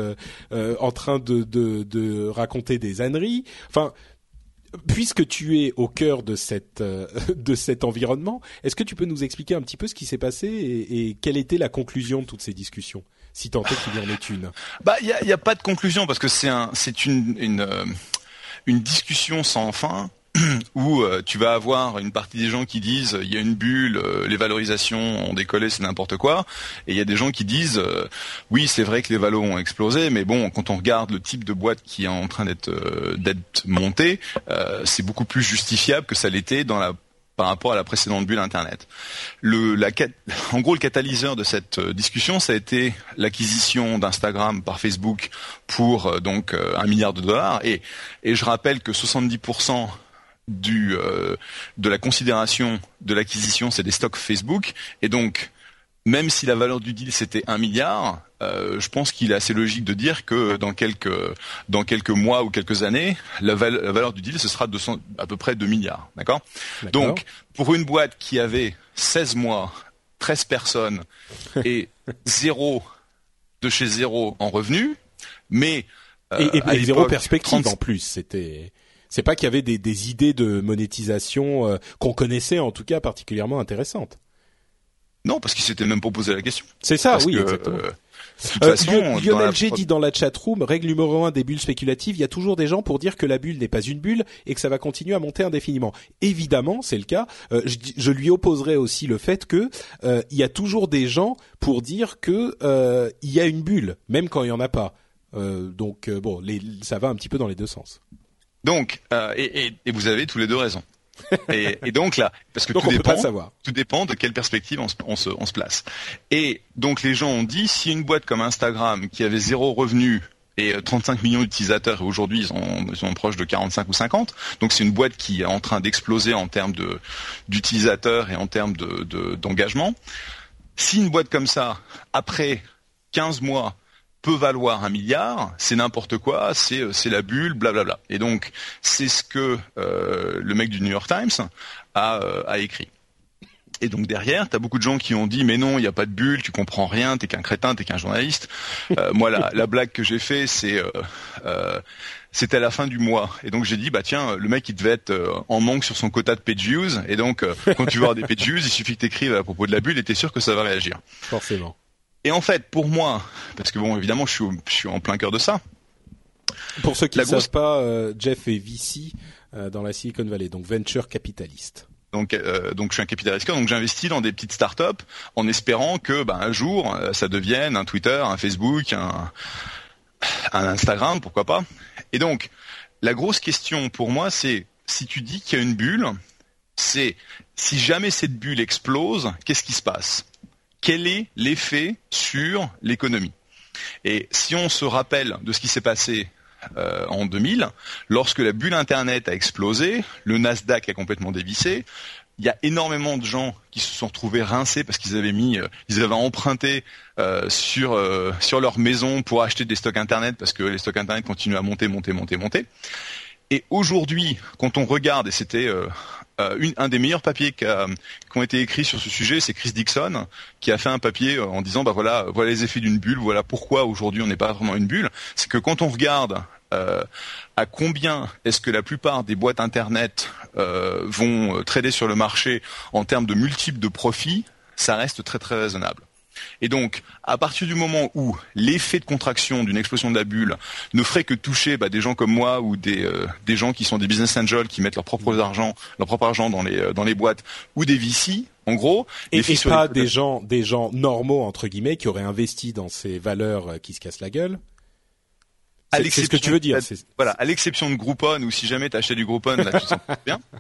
en train de, de raconter des âneries. Enfin puisque tu es au cœur de cette [LAUGHS] de cet environnement, est-ce que tu peux nous expliquer un petit peu ce qui s'est passé et, quelle était la conclusion de toutes ces discussions, si tant est qu'il y en ait une? Bah, il y a, pas de conclusion parce que c'est un, c'est une, une discussion sans fin [CLEARS THROAT] où euh, tu vas avoir une partie des gens qui disent il y a une bulle, euh, les valorisations ont décollé, c'est n'importe quoi, et il y a des gens qui disent euh, oui c'est vrai que les valos ont explosé, mais bon quand on regarde le type de boîte qui est en train d'être montée, c'est beaucoup plus justifiable que ça l'était dans la par rapport à la précédente bulle Internet. En gros, le catalyseur de cette euh, discussion, ça a été l'acquisition d'Instagram par Facebook pour euh, donc euh, un milliard de dollars. Et, je rappelle que 70% du, euh, de la considération de l'acquisition, c'est des stocks Facebook. Et donc, même si la valeur du deal c'était un milliard, euh, je pense qu'il est assez logique de dire que dans quelques dans quelques mois ou quelques années, la, val- la valeur du deal ce sera 200, à peu près 2 milliards, d'accord? Donc pour une boîte qui avait 16 mois, 13 personnes [LAUGHS] et zéro de chez zéro en revenus, mais euh, et, et- à et zéro perspective 30 en plus. C'était c'est pas qu'il y avait des, des idées de monétisation euh, qu'on connaissait en tout cas particulièrement intéressantes. Non, parce qu'il s'était même pas posé la question. C'est ça, Parce oui, que, exactement. euh, Euh, façon, Lionel la G dit dans la chatroom, règle numéro un des bulles spéculatives, il y a toujours des gens pour dire que la bulle n'est pas une bulle et que ça va continuer à monter indéfiniment. Évidemment, c'est le cas. Euh, je, lui opposerai aussi le fait que euh, il y a toujours des gens pour dire que euh, il y a une bulle, même quand il y en a pas. Euh, donc bon, les, ça va un petit peu dans les deux sens. Donc, euh, et, et, et, vous avez tous les deux raison. Et, et donc là, parce que Donc tout dépend, pas savoir. tout dépend de quelle perspective on se, on, se, on se place. Et donc les gens ont dit, si une boîte comme Instagram, qui avait zéro revenu et euh, 35 millions d'utilisateurs, et aujourd'hui ils sont, ils sont proches de 45 ou 50, donc c'est une boîte qui est en train d'exploser en termes de d'utilisateurs et en termes de de- d'engagement. si une boîte comme ça, après 15 mois, peut valoir un milliard, c'est n'importe quoi, c'est euh, c'est la bulle, blablabla. Et donc c'est ce que euh, le mec du New York Times a, euh, a écrit. Et donc derrière, t'as beaucoup de gens qui ont dit mais non, il n'y a pas de bulle, tu comprends rien, t'es qu'un crétin, t'es qu'un journaliste. Euh, [LAUGHS] moi, la, la blague que j'ai fait, c'est euh, euh, c'était à la fin du mois, et donc j'ai dit bah tiens, le mec il devait être euh, en manque sur son quota de page views, et donc euh, quand tu avoir des page views, il suffit que t'écrives à propos de la bulle, et t'es sûr que ça va réagir. Forcément. Et en fait, pour moi, parce que bon, évidemment, je suis, je suis en plein cœur de ça. Pour ceux qui ne savent pas, euh, Jeff est VC euh, dans la Silicon Valley, donc venture capitaliste. Donc, euh, donc je suis un capitaliste, donc j'investis dans des petites startups en espérant que, ben, un jour, euh, ça devienne un Twitter, un Facebook, un, un Instagram, pourquoi pas. Et donc, la grosse question pour moi, c'est si tu dis qu'il y a une bulle, c'est si jamais cette bulle explose, qu'est-ce qui se passe? Quel est l'effet sur l'économie Et si on se rappelle de ce qui s'est passé euh, en 2000, lorsque la bulle Internet a explosé, le Nasdaq a complètement dévissé. Il y a énormément de gens qui se sont retrouvés rincés parce qu'ils avaient mis, euh, ils avaient emprunté euh, sur euh, sur leur maison pour acheter des stocks Internet parce que les stocks Internet continuent à monter, monter, monter, monter. Et aujourd'hui, quand on regarde, et c'était euh, une- un des meilleurs papiers qui, ont été écrits sur ce sujet, c'est Chris Dixon qui a fait un papier euh, en disant bah voilà, les effets d'une bulle, voilà pourquoi aujourd'hui on n'est pas vraiment une bulle. C'est que quand on regarde euh, à combien est-ce que la plupart des boîtes internet euh, vont euh, trader sur le marché en termes de multiples de profits, ça reste très très raisonnable. Et donc, à partir du moment où l'effet de contraction d'une explosion de la bulle ne ferait que toucher bah, des gens comme moi ou des, euh, des gens qui sont des business angels qui mettent leur propre argent, leur propre argent dans les euh, dans les boîtes ou des VC, en gros, Et, et pas les- des gens, des gens normaux entre guillemets qui auraient investi dans ces valeurs euh, qui se cassent la gueule. C'est- ce que tu veux dire, Voilà, à l'exception de Groupon, ou si jamais tu acheté du Groupon, là tu sens bien. [LAUGHS]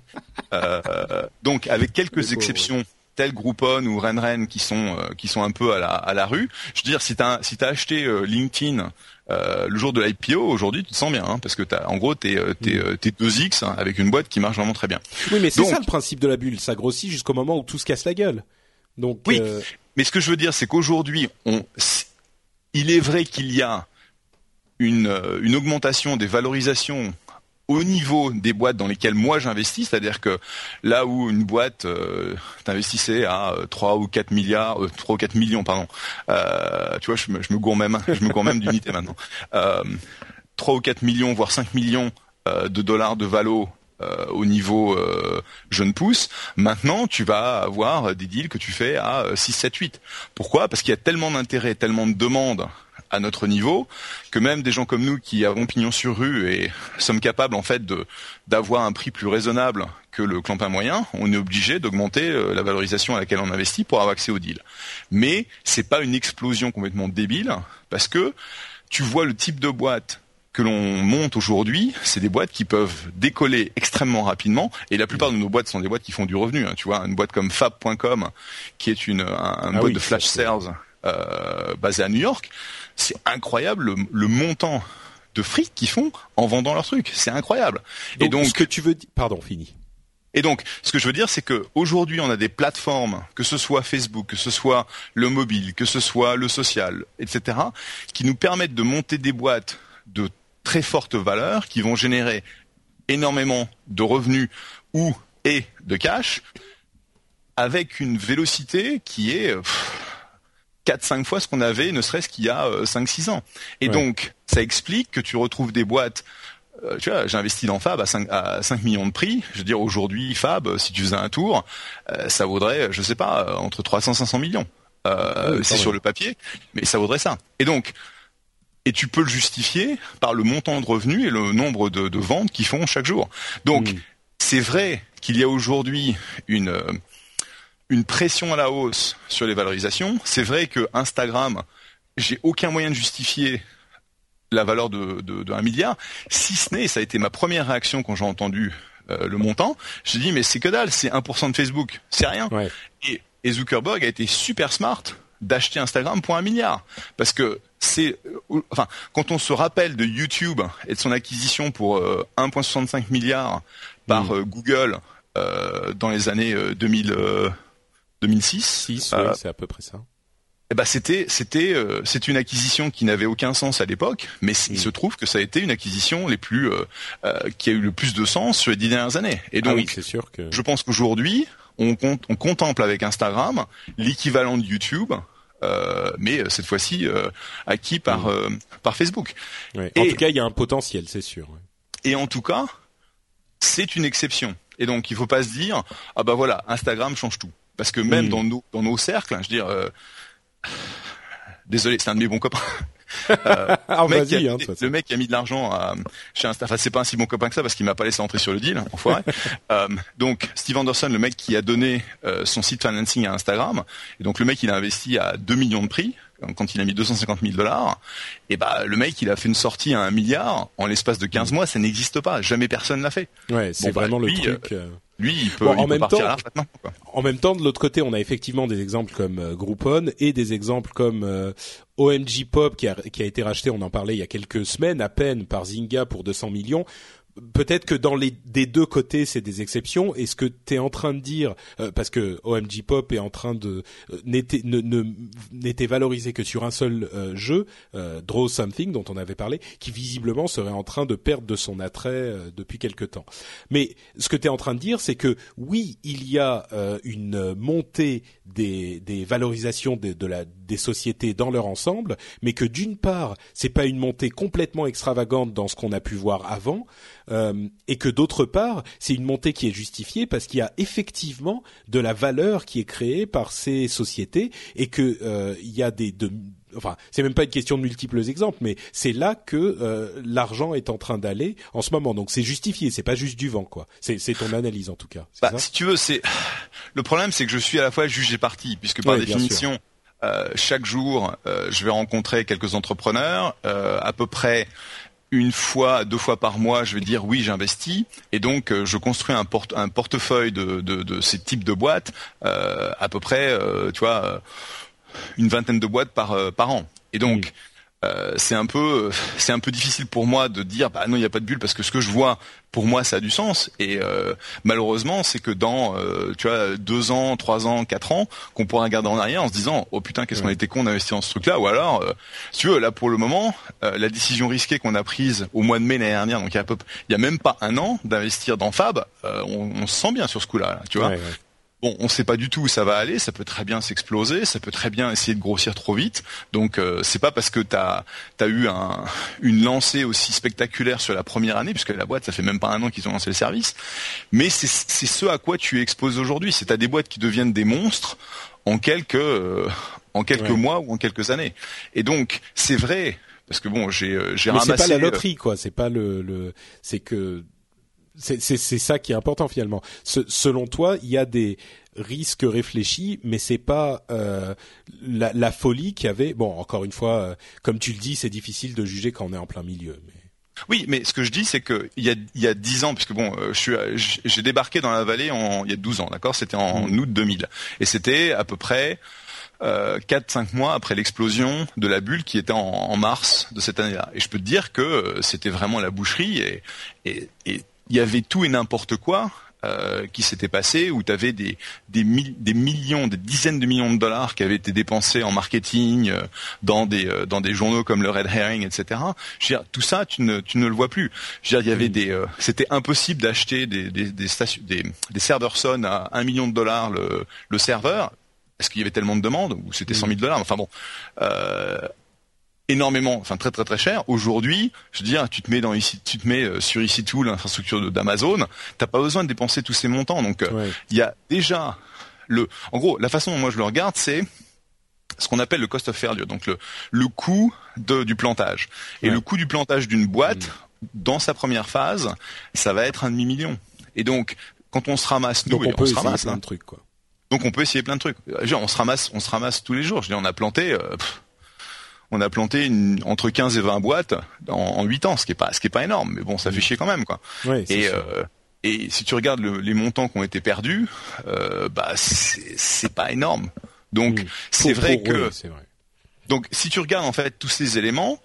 Euh, donc avec quelques exceptions telles Groupon ou Renren qui sont euh, qui sont un peu à la à la rue. Je veux dire, si t'as si t'as acheté euh, LinkedIn euh, le jour de l'IPO, aujourd'hui tu te sens bien, hein, parce que t'as en gros t'es euh, t'es euh, t'es 2x hein, avec une boîte qui marche vraiment très bien. Oui, mais c'est Donc- ça le principe de la bulle. Ça grossit jusqu'au moment où tout se casse la gueule. Donc, Oui. euh, Mais ce que je veux dire, c'est qu'aujourd'hui, on, il est vrai qu'il y a une, une augmentation des valorisations au niveau des boîtes dans lesquelles moi j'investis, c'est-à-dire que là où une boîte euh, t'investissait à euh, 3 ou 4 milliards, euh, 3 ou 4 millions, pardon, euh, tu vois, je me, gourre même, je me gourre même d'unité maintenant, euh, 3 ou 4 millions, voire 5 millions euh, de dollars de valo euh, au niveau euh, jeune pousse, maintenant tu vas avoir des deals que tu fais à euh, 6, 7, 8. Pourquoi? Parce qu'il y a tellement d'intérêt, tellement de demandes à notre niveau que même des gens comme nous qui avons pignon sur rue et sommes capables en fait de d'avoir un prix plus raisonnable que le clampin moyen, on est obligé d'augmenter euh, la valorisation à laquelle on investit pour avoir accès au deal. Mais c'est pas une explosion complètement débile parce que tu vois le type de boîte que l'on monte aujourd'hui, c'est des boîtes qui peuvent décoller extrêmement rapidement. Et la plupart de nos boîtes sont des boîtes qui font du revenu. hein. Tu vois, une boîte comme Fab.com, qui est une, un, un Ah boîte oui, de flash sales euh, basée à New York, c'est incroyable le, le montant de fric qu'ils font en vendant leurs trucs. C'est incroyable. donc, et donc, ce que tu veux dire, pardon, fini. et donc, ce que je veux dire, c'est que aujourd'hui, on a des plateformes, que ce soit Facebook, que ce soit le mobile, que ce soit le social, etc., qui nous permettent de monter des boîtes de très forte valeur, qui vont générer énormément de revenus ou et de cash, avec une vélocité qui est 4-5 fois ce qu'on avait, ne serait-ce qu'il y a 5-6 ans. Et Ouais. donc, ça explique que tu retrouves des boîtes euh, tu vois, j'ai investi dans Fab à 5, à 5 millions de prix. Je veux dire, aujourd'hui, Fab, euh, si tu faisais un tour, euh, ça vaudrait, je sais pas, euh, entre 300 et 500 millions. Euh, oui, c'est sur le papier, mais ça vaudrait ça. Et donc, et tu peux le justifier par le montant de revenus et le nombre de, de ventes qu'ils font chaque jour. Donc, Mm. c'est vrai qu'il y a aujourd'hui une euh, une pression à la hausse sur les valorisations. C'est vrai que Instagram, j'ai aucun moyen de justifier la valeur de, de, de 1 milliard. Si ce n'est, ça a été ma première réaction quand j'ai entendu euh, le montant. J'ai dit mais c'est que dalle, c'est 1% de Facebook, c'est rien. Ouais. Et, et Zuckerberg a été super smart d'acheter Instagram pour un milliard parce que c'est euh, enfin quand on se rappelle de YouTube et de son acquisition pour euh, 1,65 milliards par Mm. euh, Google euh, dans les années euh, 2000 euh, 2006 6, euh, c'est à peu près ça. eh ben c'était c'était euh, c'est une acquisition qui n'avait aucun sens à l'époque, mais il Mm. se trouve que ça a été une acquisition les plus euh, euh, qui a eu le plus de sens sur les dix dernières années. Et ah donc oui, c'est sûr que. je pense qu'aujourd'hui on, compte- on contemple avec Instagram l'équivalent de YouTube. euh, mais euh, cette fois-ci euh, acquis par euh, par Facebook. Ouais. En et- tout cas, il y a un potentiel, c'est sûr. Et en tout cas, c'est une exception. Et donc, il faut pas se dire, ah bah voilà, Instagram change tout. Parce que même dans nos dans nos cercles, hein, je veux dire, euh, désolé, c'est un de mes bons copains. [LAUGHS] Euh, Ah, le, mec qui vas-y, a, hein, le mec qui a mis de l'argent à- chez Insta. Enfin, c'est pas un si bon copain que ça parce qu'il m'a pas laissé entrer sur le deal, hein, enfoiré. [LAUGHS] euh, donc, Steve Anderson, le mec qui a donné euh, son site financing à Instagram, et donc le mec il a investi à 2 millions de prix quand il a mis 250 000 dollars. Et bah, le mec il a fait une sortie à un milliard en l'espace de 15 mois, ça n'existe pas. Jamais personne l'a fait. Ouais, c'est Bon, bah, vraiment lui, le truc. Lui, il peut, Bon, il en peut même partir temps- à la retraite maintenant, quoi. En même temps, de l'autre côté, on a effectivement des exemples comme euh, Groupon et des exemples comme euh, OMG Pop qui a, qui a été racheté, on en parlait il y a quelques semaines à peine par Zynga pour 200 millions. Peut-être que dans les des deux côtés, c'est des exceptions. Et ce que tu es en train de dire, euh, parce que OMG Pop est en train de euh, n'était n'était valorisé que sur un seul euh, jeu, euh, Draw Something, dont on avait parlé, qui visiblement serait en train de perdre de son attrait euh, depuis quelque temps. Mais ce que tu es en train de dire, c'est que oui, il y a euh, une montée des, des valorisations de, la, des sociétés dans leur ensemble, mais que d'une part, c'est pas une montée complètement extravagante dans ce qu'on a pu voir avant, euh, et que d'autre part, c'est une montée qui est justifiée parce qu'il y a effectivement de la valeur qui est créée par ces sociétés, et que euh, il y a des de, enfin, c'est même pas une question de multiples exemples, mais c'est là que euh, l'argent est en train d'aller en ce moment. Donc c'est justifié, c'est pas juste du vent, quoi. C'est ton analyse en tout cas. Bah, ça si tu veux, c'est [SIGHS] le problème, c'est que je suis à la fois juge et parti, puisque par Ouais, définition, euh, chaque jour, euh, je vais rencontrer quelques entrepreneurs, euh, à peu près une fois, deux fois par mois, je vais dire oui, j'investis, et donc euh, je construis un, porte- un portefeuille de, de, de ces types de boîtes, euh, à peu près, euh, tu vois, euh, une vingtaine de boîtes par euh, par an. Et donc euh, c'est un peu c'est un peu difficile pour moi de dire bah non il n'y a pas de bulle parce que ce que je vois pour moi ça a du sens. Et euh, malheureusement c'est que dans euh, tu vois deux ans trois ans quatre ans qu'on pourra regarder en arrière en se disant oh putain qu'est-ce qu'on était con d'investir dans ce truc là ou alors si tu veux là pour le moment la décision risquée qu'on a prise au mois de mai l'année dernière donc il y a, peu- il y a même pas un an d'investir dans Fab on, on se sent bien sur ce coup là, tu vois. Ouais, ouais. Bon, on sait pas du tout où ça va aller, ça peut très bien s'exploser, ça peut très bien essayer de grossir trop vite. Donc euh, c'est pas parce que tu as, eu un, une lancée aussi spectaculaire sur la première année, puisque la boîte, ça fait même pas un an qu'ils ont lancé le service, mais c'est ce à quoi tu es exposé aujourd'hui. C'est à des boîtes qui deviennent des monstres en quelques, euh, en quelques Ouais. mois ou en quelques années. Et donc, c'est vrai, parce que bon, j'ai euh, j'ai Mais c'est ramassé... pas la loterie, quoi. C'est pas le, le c'est que c'est ça qui est important finalement. Ce- selon toi, il y a des risques réfléchis, mais c'est pas euh, la, la folie qu'il y avait. Bon, encore une fois, euh, comme tu le dis, c'est difficile de juger quand on est en plein milieu. Mais... Oui, mais ce que je dis, c'est que il y a il y a dix ans, puisque bon, euh, je suis j'ai débarqué dans la vallée en il y a 12 ans, d'accord? C'était en août 2000, et c'était à peu près euh, 4-5 mois après l'explosion de la bulle qui était en, en mars de cette année-là. Et je peux te dire que c'était vraiment la boucherie et et et il y avait tout et n'importe quoi. euh, qui s'était passé où tu avais des des, millions, des dizaines de millions de dollars qui avaient été dépensés en marketing euh, dans des euh, dans des journaux comme le Red Herring, etc. Je veux dire, tout ça, tu ne tu ne le vois plus. Je veux dire, il y avait des, c'était impossible d'acheter des des des, stations, des des serveurs Sun à un million de dollars le le serveur parce qu'il y avait tellement de demandes ou c'était 100 000 dollars. Enfin bon. Énormément, enfin très très très cher. Aujourd'hui, je veux dire, tu te mets dans ici, tu te mets euh, sur EC2, l'infrastructure de- d'Amazon, t'as pas besoin de dépenser tous ces montants. Donc, euh, Ouais. il y a déjà le, en gros, la façon dont moi je le regarde, c'est ce qu'on appelle le cost of failure, donc le, le coût de, du plantage. Et Ouais. Mm. le coût du plantage d'une boîte, dans sa première phase, ça va être un demi-million. Et donc, quand on se ramasse, nous, Donc et on peut se essayer ramasse, plein hein. de trucs, quoi. donc on peut essayer plein de trucs. Genre, on se ramasse, on se ramasse tous les jours. Je dis, on a planté, euh, pff, on a planté une, entre 15 et 20 boîtes en, en 8 ans, ce qui est pas, ce qui est pas énorme, mais bon, ça fait chier quand même, quoi. Et, euh, et si tu regardes le- les montants qui ont été perdus, euh, bah c'est pas énorme. Donc Mm. c'est vrai pour- que vrai. donc si tu regardes en fait tous ces éléments,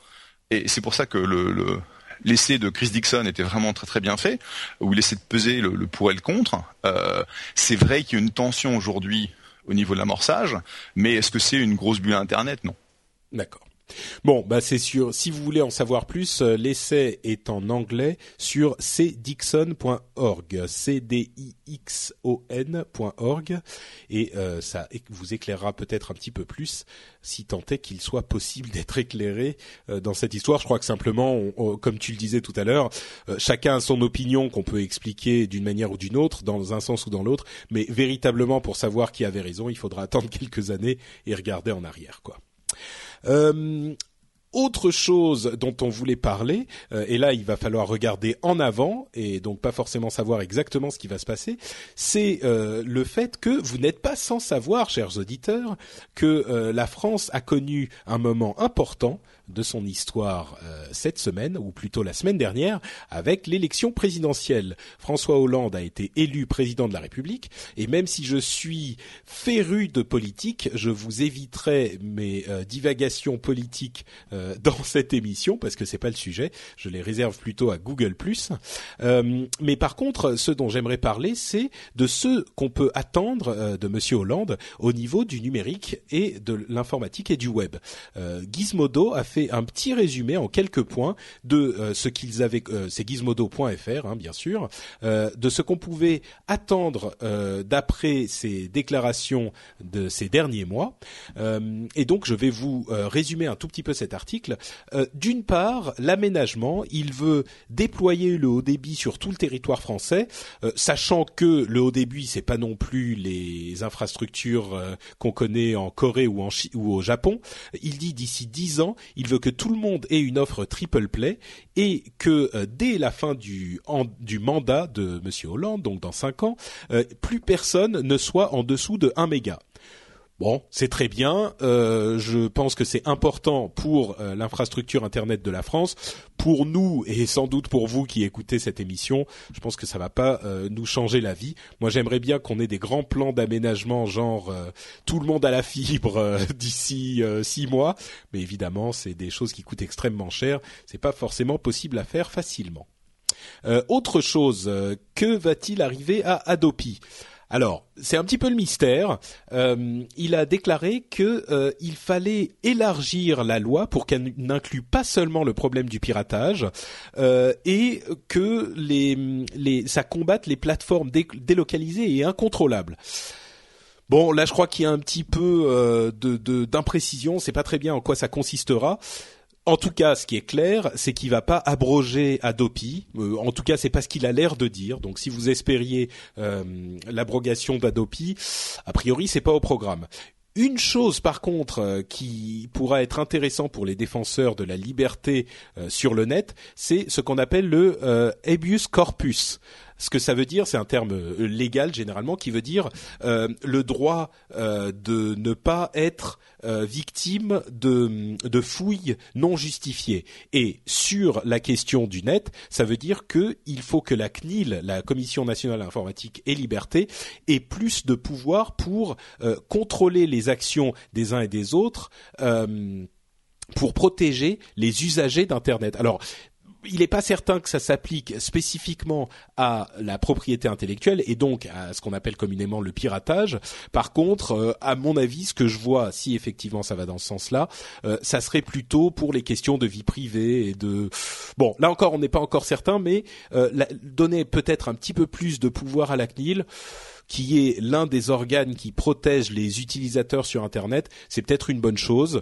et c'est pour ça que le, le- l'essai de Chris Dixon était vraiment très très bien fait, où il essaie de peser le, le pour et le contre. Euh, c'est vrai qu'il y a une tension aujourd'hui au niveau de l'amorçage, mais est-ce que c'est une grosse bulle Internet? Non. D'accord. Bon, bah c'est sûr. Si vous voulez en savoir plus, euh, l'essai est en anglais sur cdixon.org, c d i x o n.org, et euh, ça vous éclairera peut-être un petit peu plus, si tant est qu'il soit possible [LAUGHS] d'être éclairé euh, dans cette histoire. Je crois que simplement, on- comme tu le disais tout à l'heure, euh, chacun a son opinion qu'on peut expliquer d'une manière ou d'une autre, dans un sens ou dans l'autre, mais véritablement pour savoir qui avait raison, il faudra attendre [LAUGHS] quelques années et regarder en arrière, quoi. Euh, autre chose dont on voulait parler, euh, et là il va falloir regarder en avant et donc pas forcément savoir exactement ce qui va se passer, c'est euh, le fait que vous n'êtes pas sans savoir, chers auditeurs, que la France a connu un moment important de son histoire euh, cette semaine, ou plutôt la semaine dernière, avec l'élection présidentielle. François Hollande a été élu président de la République, et même si je suis féru de politique, je vous éviterai mes euh, divagations politiques euh, [LAUGHS] dans cette émission, parce que c'est pas le sujet, je les réserve plutôt à Google+. Euh, mais par contre, ce dont j'aimerais parler, c'est de ce qu'on peut attendre euh, de Monsieur Hollande au niveau du numérique et de l'informatique et du web. Euh, Gizmodo a fait un petit résumé en quelques points de euh, ce qu'ils avaient, euh, c'est gizmodo.fr hein, bien sûr, euh, de ce qu'on pouvait attendre d'après ces déclarations de ces derniers mois. Et donc je vais vous résumer un tout petit peu cet article. D'une part, l'aménagement, il veut déployer le haut débit sur tout le territoire français, sachant que le haut débit c'est pas non plus les infrastructures qu'on connaît en Corée ou en ou au Japon. Il dit d'ici 10 ans, il veut que tout le monde ait une offre triple play et que euh, dès la fin du mandat de Monsieur Hollande, donc dans 5 ans, euh, plus personne ne soit en dessous de 1 méga. Bon, c'est très bien. Euh, je pense que c'est important pour euh, l'infrastructure internet de la France, pour nous et sans doute pour vous qui écoutez cette émission. Je pense que ça va pas euh, nous changer la vie. Moi, j'aimerais bien qu'on ait des grands plans d'aménagement, genre tout le monde à la fibre [LAUGHS] d'ici six mois. Mais évidemment, c'est des choses qui coûtent extrêmement cher. C'est pas forcément possible à faire facilement. Autre chose, que va-t-il arriver à Adopi? Alors, c'est un petit peu le mystère. Euh, il a déclaré que euh, il fallait élargir la loi pour qu'elle n'inclue pas seulement le problème du piratage euh, et que les, les, ça combatte les plateformes dé- délocalisées et incontrôlables. Bon, là, je crois qu'il y a un petit peu euh, de de- d'imprécision. C'est pas très bien en quoi ça consistera. En tout cas, ce qui est clair, c'est qu'il va pas abroger Adopi. Euh, en tout cas, c'est pas ce qu'il a l'air de dire. Donc, si vous espériez euh, l'abrogation d'Adopi, a priori, c'est pas au programme. Une chose, par contre, euh, qui pourra être intéressant pour les défenseurs de la liberté sur le net, c'est ce qu'on appelle le habeas corpus. Ce que ça veut dire, c'est un terme euh, légal généralement qui veut dire euh, le droit euh, de ne pas être victime de, fouilles non justifiées. Et sur la question du net, ça veut dire que il faut que la CNIL, la Commission nationale informatique et liberté, ait plus de pouvoir pour contrôler les actions des uns et des autres. pour protéger les usagers d'Internet. Alors, il n'est pas certain que ça s'applique spécifiquement à la propriété intellectuelle et donc à ce qu'on appelle communément le piratage. Par contre, euh, à mon avis, ce que je vois, si effectivement ça va dans ce sens-là, euh, ça serait plutôt pour les questions de vie privée et de. Bon, là encore, on n'est pas encore certain, mais euh, donner peut-être un petit peu plus de pouvoir à la CNIL qui est l'un des organes qui protège les utilisateurs sur Internet, c'est peut-être une bonne chose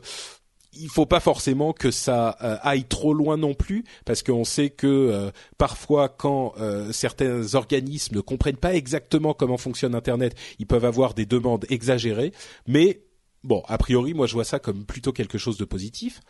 il faut pas forcément que ça euh, aille trop loin non plus, parce qu'on sait que euh, parfois, quand euh, certains organismes ne comprennent pas exactement comment fonctionne Internet, ils peuvent avoir des demandes exagérées. Mais bon, a priori, moi je vois ça comme plutôt quelque chose de positif.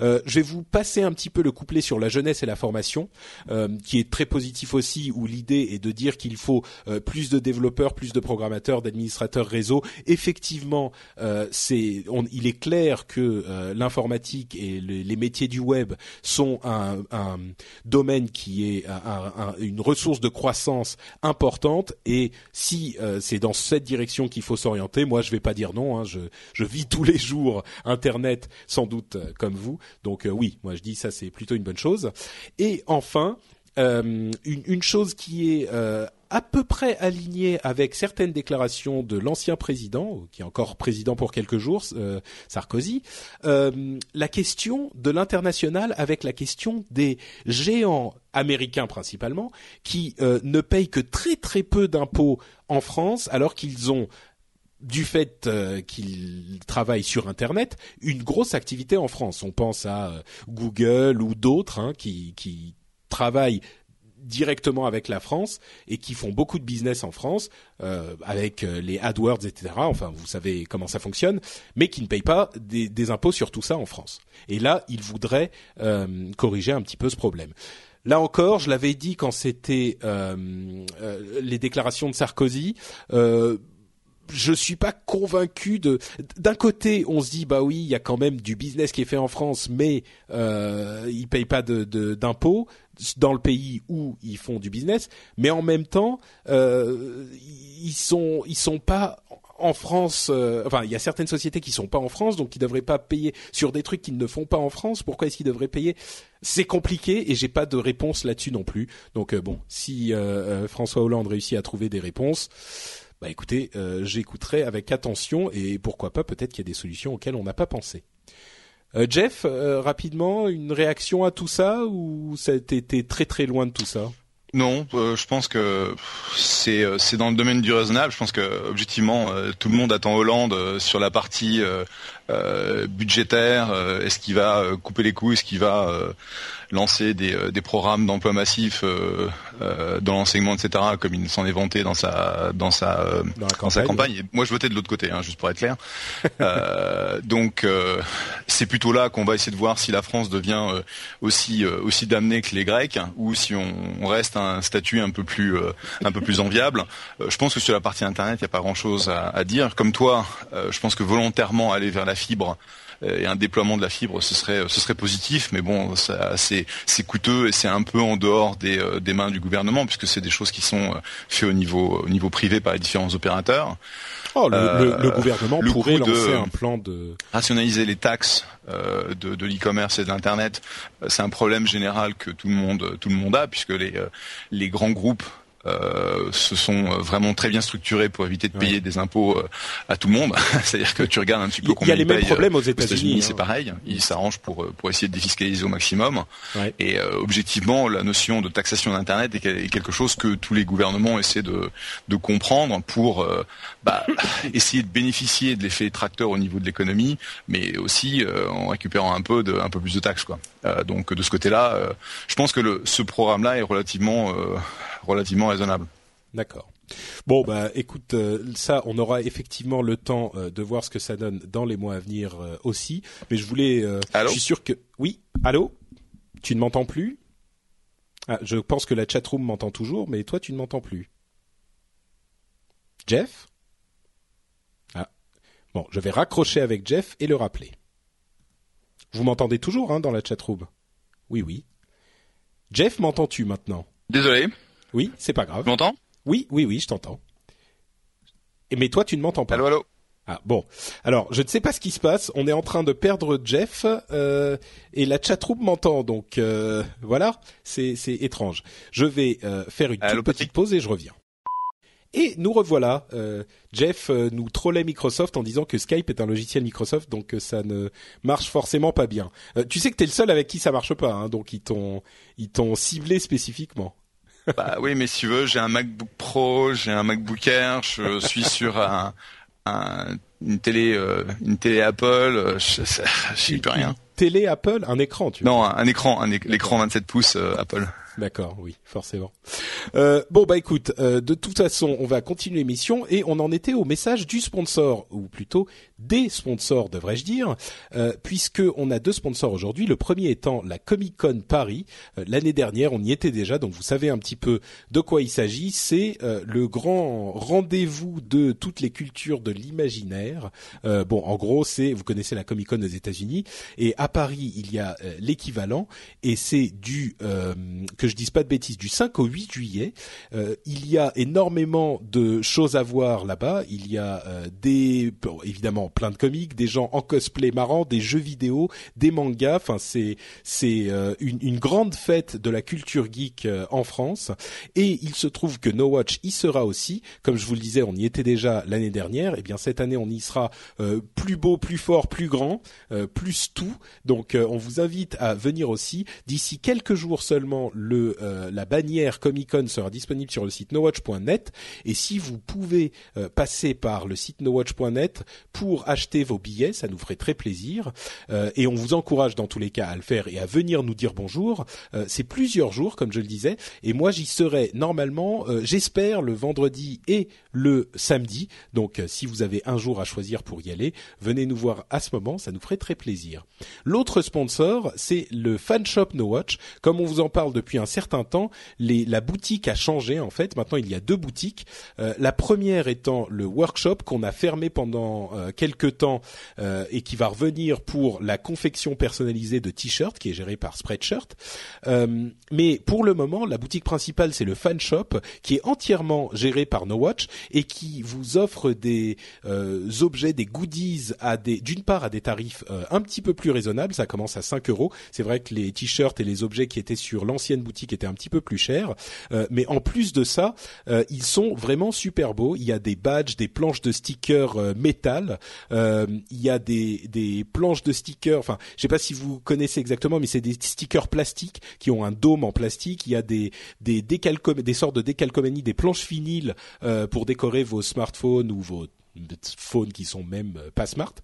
Euh, je vais vous passer un petit peu le couplet sur la jeunesse et la formation, euh, qui est très positif aussi, où l'idée est de dire qu'il faut euh, plus de développeurs, plus de programmateurs, d'administrateurs réseau. Effectivement, euh, c'est, il est clair que euh, l'informatique et les, métiers du web sont un, un domaine qui est un, un, une ressource de croissance importante, et si c'est dans cette direction qu'il faut s'orienter, moi je vais pas dire non. Hein, je, je je vis tous les jours Internet, sans doute euh, comme vous. Donc euh, oui, moi je dis ça c'est plutôt une bonne chose. Et enfin, euh, une, une, chose qui est à peu près alignée avec certaines déclarations de l'ancien président, qui est encore président pour quelques jours, Sarkozy, la question de l'international avec la question des géants américains principalement, qui ne payent que très très peu d'impôts en France, alors qu'ils ont du fait euh, qu'ils travaillent sur Internet, une grosse activité en France. On pense à euh, Google ou d'autres hein, qui, qui travaillent directement avec la France et qui font beaucoup de business en France euh, avec les AdWords, etc. Enfin, vous savez comment ça fonctionne, mais qui ne payent pas des, des impôts sur tout ça en France. Et là, ils voudraient corriger un petit peu ce problème. Là encore, je l'avais dit quand c'était les déclarations de Sarkozy je suis pas convaincu de. D'un côté, on se dit bah oui, il y a quand même du business qui est fait en France, mais euh, ils payent pas de d'impôts dans le pays où ils font du business. Mais en même temps, euh, ils sont ils sont pas en France, euh, enfin, il y a certaines sociétés qui sont pas en France, donc qui devraient pas payer sur des trucs qu'ils ne font pas en France. Pourquoi est-ce qu'ils devraient payer? C'est compliqué et j'ai pas de réponse là-dessus non plus. Donc euh, bon, si euh, François Hollande réussit à trouver des réponses, bah écoutez, euh, j'écouterai avec attention et pourquoi pas peut-être qu'il y a des solutions auxquelles on n'a pas pensé. Euh, Jeff, euh, rapidement, une réaction à tout ça ou ça a été très très loin de tout ça? Non, je pense que c'est c'est dans le domaine du raisonnable. Je pense que objectivement, tout le monde attend Hollande sur la partie budgétaire. Est-ce qu'il va couper les coups Est-ce qu'il va lancer des, euh, des programmes d'emploi massif euh, euh, dans l'enseignement, etc., comme il s'en est vanté dans sa dans sa dans, sa campagne. moi, je votais de l'autre côté, hein, juste pour être clair. [LAUGHS] donc, c'est plutôt là qu'on va essayer de voir si la France devient aussi aussi damnée que les Grecs, ou si on, reste un statut un peu plus un peu plus enviable. je pense que sur la partie internet, il n'y a pas grand-chose à, à, dire. Comme toi, je pense que volontairement aller vers la fibre euh, et un déploiement de la fibre, ce serait ce serait positif, mais bon, c'est c'est coûteux et c'est un peu en dehors des, euh, des mains du gouvernement puisque c'est des choses qui sont euh, faites au niveau au niveau privé par les différents opérateurs. Oh, le, le, gouvernement pourrait lancer un plan de rationaliser les taxes euh, de, de l'e-commerce et de l'internet. C'est un problème général que tout le monde tout le monde a puisque les les grands groupes euh, se sont euh, vraiment très bien structurés pour éviter de payer des impôts euh, à tout le monde. [LAUGHS] C'est-à-dire que tu regardes un petit peu combien il y a les mêmes problèmes aux États-Unis. c'est hein. pareil. Ils s'arrangent pour pour essayer de défiscaliser au maximum. Et objectivement, la notion de taxation d'internet est quelque chose que tous les gouvernements essaient de de comprendre pour bah, [COUGHS] essayer de bénéficier de l'effet tracteur au niveau de l'économie, mais aussi en récupérant un peu de un peu plus de taxes quoi. donc de ce côté-là, je pense que le, ce programme-là est relativement relativement raisonnable. D'accord. Bon bah écoute euh, ça on aura effectivement le temps euh, de voir ce que ça donne dans les mois à venir euh, aussi. Mais je voulais je suis sûr que oui allô tu ne m'entends plus? Ah, je pense que la chatroom m'entend toujours mais toi tu ne m'entends plus. Jeff? Ah. Bon je vais raccrocher avec Jeff et le rappeler. Vous m'entendez toujours hein, dans la chatroom? Oui oui. Jeff m'entends-tu maintenant? Désolé oui, c'est pas grave. Tu m'entends? Oui, oui, oui, je t'entends. Mais toi, tu ne m'entends pas. Allô, allô? Ah bon. Alors, je ne sais pas ce qui se passe. On est en train de perdre Jeff euh, et la chatroom m'entend. Donc euh, voilà, c'est étrange. Je vais euh, faire une toute petite pause et je reviens. Et nous revoilà. Jeff nous trollait Microsoft en disant que Skype est un logiciel Microsoft, donc ça ne marche forcément pas bien. tu sais que t'es le seul avec qui ça marche pas, hein, donc ils t'ont ils t'ont ciblé spécifiquement. Bah oui, mais si tu veux, j'ai un MacBook Pro, j'ai un MacBook Air, je suis sur un, un une télé, euh, une télé Apple, euh, je, sais plus rien. Télé Apple, un écran, tu vois. Non, un, écran, un l'écran 27 pouces euh, Apple. D'accord, oui, forcément. Euh, bon bah écoute, euh, de toute façon, on va continuer l'émission et on en était au message du sponsor, ou plutôt des sponsors, devrais-je dire, euh, puisque on a deux sponsors aujourd'hui. Le premier étant la Comic Con Paris. Euh, L'année dernière, on y était déjà, donc vous savez un petit peu de quoi il s'agit. C'est euh, le grand rendez-vous de toutes les cultures de l'imaginaire. Euh, bon, en gros, c'est vous connaissez la Comic Con aux États-Unis et à Paris, il y a l'équivalent et c'est du que je dise pas de bêtises, du 5 au 8 juillet. Il y a énormément de choses à voir là-bas. Il y a des évidemment plein de comics, des gens en cosplay marrant, des jeux vidéo, des mangas. Enfin, c'est c'est euh, une, grande fête de la culture geek euh, en France. Et il se trouve que No Watch y sera aussi. Comme je vous le disais, on y était déjà l'année dernière. Et bien cette année, on y sera euh, plus beau, plus fort, plus grand, plus tout. Donc, on vous invite à venir aussi. D'ici quelques jours seulement, le la bannière Comic Con sera disponible sur le site nowatch.net. Et si vous pouvez passer par le site nowatch.net pour acheter vos billets, ça nous ferait très plaisir. Euh, et on vous encourage dans tous les cas à le faire et à venir nous dire bonjour. Euh, c'est plusieurs jours, comme je le disais. Et moi, j'y serai normalement, euh, j'espère, le vendredi et le samedi. Donc, euh, si vous avez un jour à choisir pour y aller, venez nous voir à ce moment. Ça nous ferait très plaisir. L'autre sponsor, c'est le fan shop No Watch. Comme on vous en parle depuis un certain temps, les, la boutique a changé en fait. Maintenant, il y a deux boutiques. Euh, la première étant le workshop qu'on a fermé pendant euh, quelques temps euh, et qui va revenir pour la confection personnalisée de t-shirts qui est gérée par Spreadshirt. Euh, mais pour le moment, la boutique principale c'est le fan shop qui est entièrement géré par No Watch et qui vous offre des euh, objets, des goodies à des, d'une part à des tarifs euh, un petit peu plus raisonnables. Ça commence à 5 euros. C'est vrai que les t-shirts et les objets qui étaient sur l'ancienne boutique étaient un petit peu plus chers, Euh, mais en plus de ça, euh, ils sont vraiment super beaux. Il y a des badges, des planches de stickers euh, métal. Euh, il y a des, des planches de stickers. Enfin, je sais pas si vous connaissez exactement, mais c'est des stickers plastiques qui ont un dôme en plastique. Il y a des des des sortes de décalcomanie, des planches vinyles euh, pour décorer vos smartphones ou vos phones qui sont même euh, pas smart,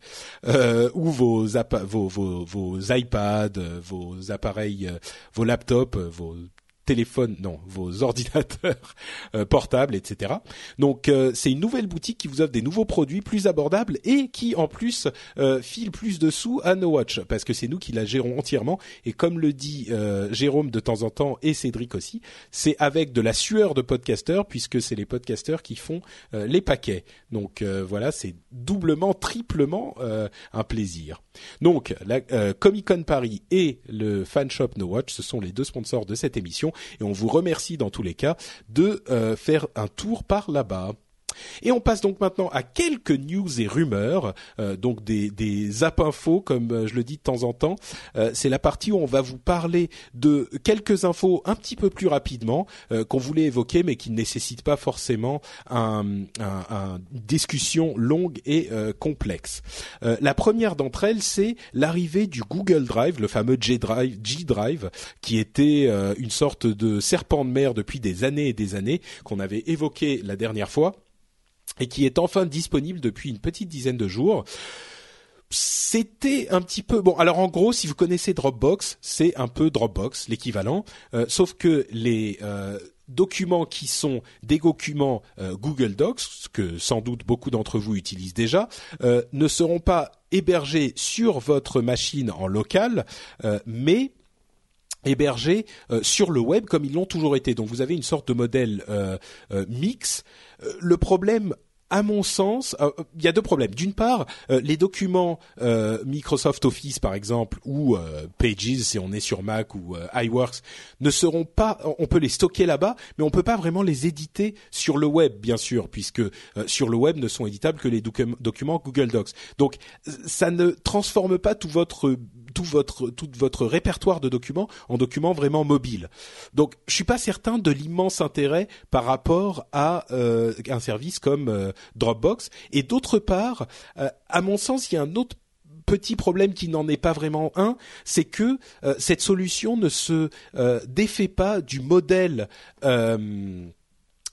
euh, ou vos, vos, vos, vos iPads, euh, vos appareils, vos laptops, vos téléphones, non, vos [LAUGHS] ordinateurs euh, portables, etc. Donc euh, c'est une nouvelle boutique qui vous offre des nouveaux produits plus abordables et qui en plus euh, file plus de sous à No Watch parce que c'est nous qui la gérons entièrement et comme le dit euh, Jérôme de temps en temps et Cédric aussi, c'est avec de la sueur de podcasteurs puisque c'est les podcasteurs qui font euh, les paquets. Donc euh, voilà, c'est doublement, triplement un plaisir. Donc la Comic Con Paris et le fan shop No Watch, ce sont les deux sponsors de cette émission et on vous remercie dans tous les cas de euh, faire un tour par là-bas. Et on passe donc maintenant à quelques news et rumeurs, euh, donc des, des zap infos comme euh, je le dis de temps en temps. Euh, c'est la partie où on va vous parler de quelques infos un petit peu plus rapidement euh, qu'on voulait évoquer, mais qui ne nécessitent pas forcément un, un- une discussion longue et euh, complexe. Euh, la première d'entre elles, c'est l'arrivée du Google Drive, le fameux G Drive, G Drive, qui était une sorte de serpent de mer depuis des années et des années qu'on avait évoqué la dernière fois et qui est enfin disponible depuis une petite dizaine de jours. C'était un petit peu bon. Alors en gros, si vous connaissez Dropbox, c'est un peu Dropbox, l'équivalent, euh, sauf que les euh, documents qui sont des documents euh, Google Docs, que sans doute beaucoup d'entre vous utilisent déjà, ne seront pas hébergés sur votre machine en local, mais hébergés euh, sur le web comme ils l'ont toujours été. Donc vous avez une sorte de modèle euh, euh, mix. Euh, le problème à mon sens, il y a deux problèmes. D'une part, les documents Microsoft Office, par exemple, ou Pages, si on est sur Mac ou iWorks, ne seront pas. On peut les stocker là-bas, mais on peut pas vraiment les éditer sur le web, bien sûr, puisque sur le web ne sont éditables que les docu- documents Google Docs. Donc, ça ne transforme pas tout votre tout votre tout votre répertoire de documents en documents vraiment mobiles. Donc, je suis pas certain de l'immense intérêt par rapport à euh, un service comme euh, Dropbox. Et d'autre part, euh, à mon sens, il y a un autre petit problème qui n'en est pas vraiment un, c'est que euh, cette solution ne se euh, défait pas du modèle euh,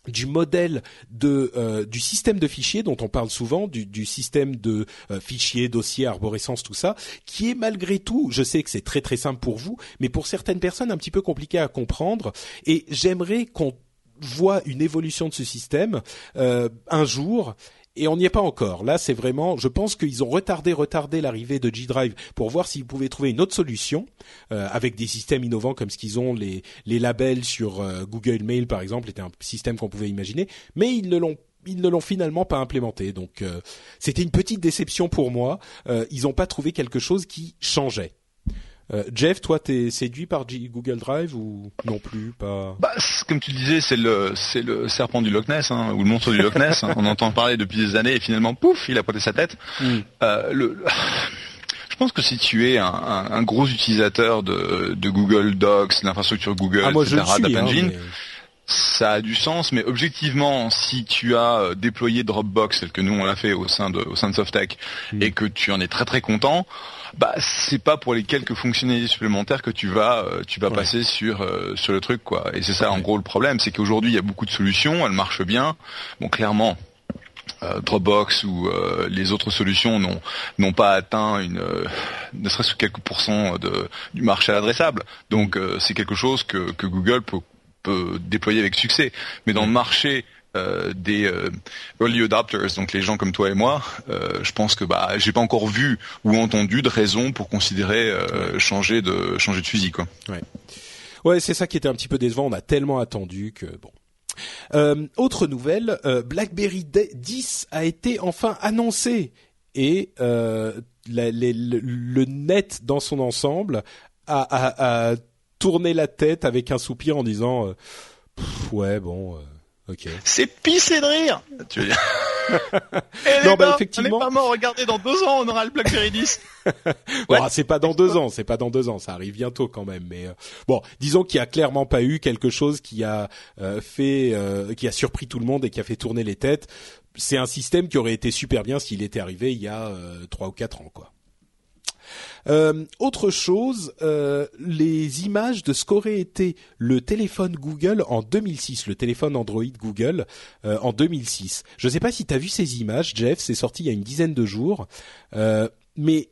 du modèle de euh, du système de fichiers dont on parle souvent, du, du système de euh, fichiers, dossiers, arborescence, tout ça, qui est malgré tout, je sais que c'est très très simple pour vous, mais pour certaines personnes un petit peu compliqué à comprendre. Et j'aimerais qu'on voit une évolution de ce système euh, un jour et on n'y est pas encore. Là, c'est vraiment, je pense qu'ils ont retardé, retardé l'arrivée de G-Drive pour voir s'ils pouvaient trouver une autre solution euh, avec des systèmes innovants comme ce qu'ils ont, les, les labels sur euh, Google Mail par exemple, était un système qu'on pouvait imaginer, mais ils ne l'ont ils ne l'ont finalement pas implémenté. Donc euh, c'était une petite déception pour moi. ils n'ont pas trouvé quelque chose qui changeait. Euh, Jeff, toi, t'es séduit par Google Drive ou non plus pas? Bah, Comme tu disais, c'est le c'est le serpent du Loch Ness hein, ou le monstre du Loch Ness. Hein. [LAUGHS] On entend parler depuis des années et finalement, pouf, il a pointé sa tête. Hmm. Euh, le, [LAUGHS] je pense que si tu es un, un, gros utilisateur de, de Google Docs, l'infrastructure Google, ah, etc., hein, ça a du sens, mais objectivement, si tu as euh, déployé Dropbox, tel que nous on l'a fait au sein de au sein de Softtech, hmm. et que tu en es très très content, bah c'est pas pour les quelques fonctionnalités supplémentaires que tu vas euh, tu vas passer sur euh, sur le truc quoi. Et c'est ça en gros le problème, c'est qu'aujourd'hui il y a beaucoup de solutions, elles marchent bien. Bon clairement euh, Dropbox ou les autres solutions n'ont n'ont pas atteint une ne serait-ce que quelques pourcents de du marché adressable. Donc c'est quelque chose que que Google peut peut déployer avec succès. Mais dans le marché euh, des euh, early adopters, donc les gens comme toi et moi, euh, je pense que bah j'ai pas encore vu ou entendu de raison pour considérer changer de changer de fusil quoi. Ouais, ouais, c'est ça qui était un petit peu décevant. On a tellement attendu que bon. autre nouvelle, BlackBerry 10 a été enfin annoncé et le, net dans son ensemble a, a, tourné la tête avec un soupir en disant ouais bon c'est pissé de rire. Tu veux dire [LAUGHS] non, bah, effectivement. On est pas mort. Regardez, dans deux ans, on aura le BlackBerry 10. [LAUGHS] ouais. c'est pas dans deux ans. C'est pas dans deux ans. Ça arrive bientôt quand même. Mais euh, bon, disons qu'il y a clairement pas eu quelque chose qui a euh, fait, euh, qui a surpris tout le monde et qui a fait tourner les têtes. C'est un système qui aurait été super bien s'il était arrivé il y a trois ou quatre ans, quoi. Euh, autre chose, euh, les images de ce qu'aurait été le téléphone Google en 2006, le téléphone Android Google euh, en 2006. Je ne sais pas si tu as vu ces images, Jeff, c'est sorti il y a une dizaine de jours, mais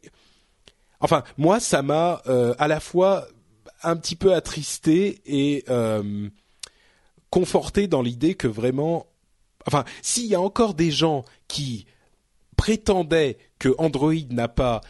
enfin moi ça m'a à la fois un petit peu attristé et conforté dans l'idée que vraiment, enfin s'il y a encore des gens qui prétendaient que Android n'a pas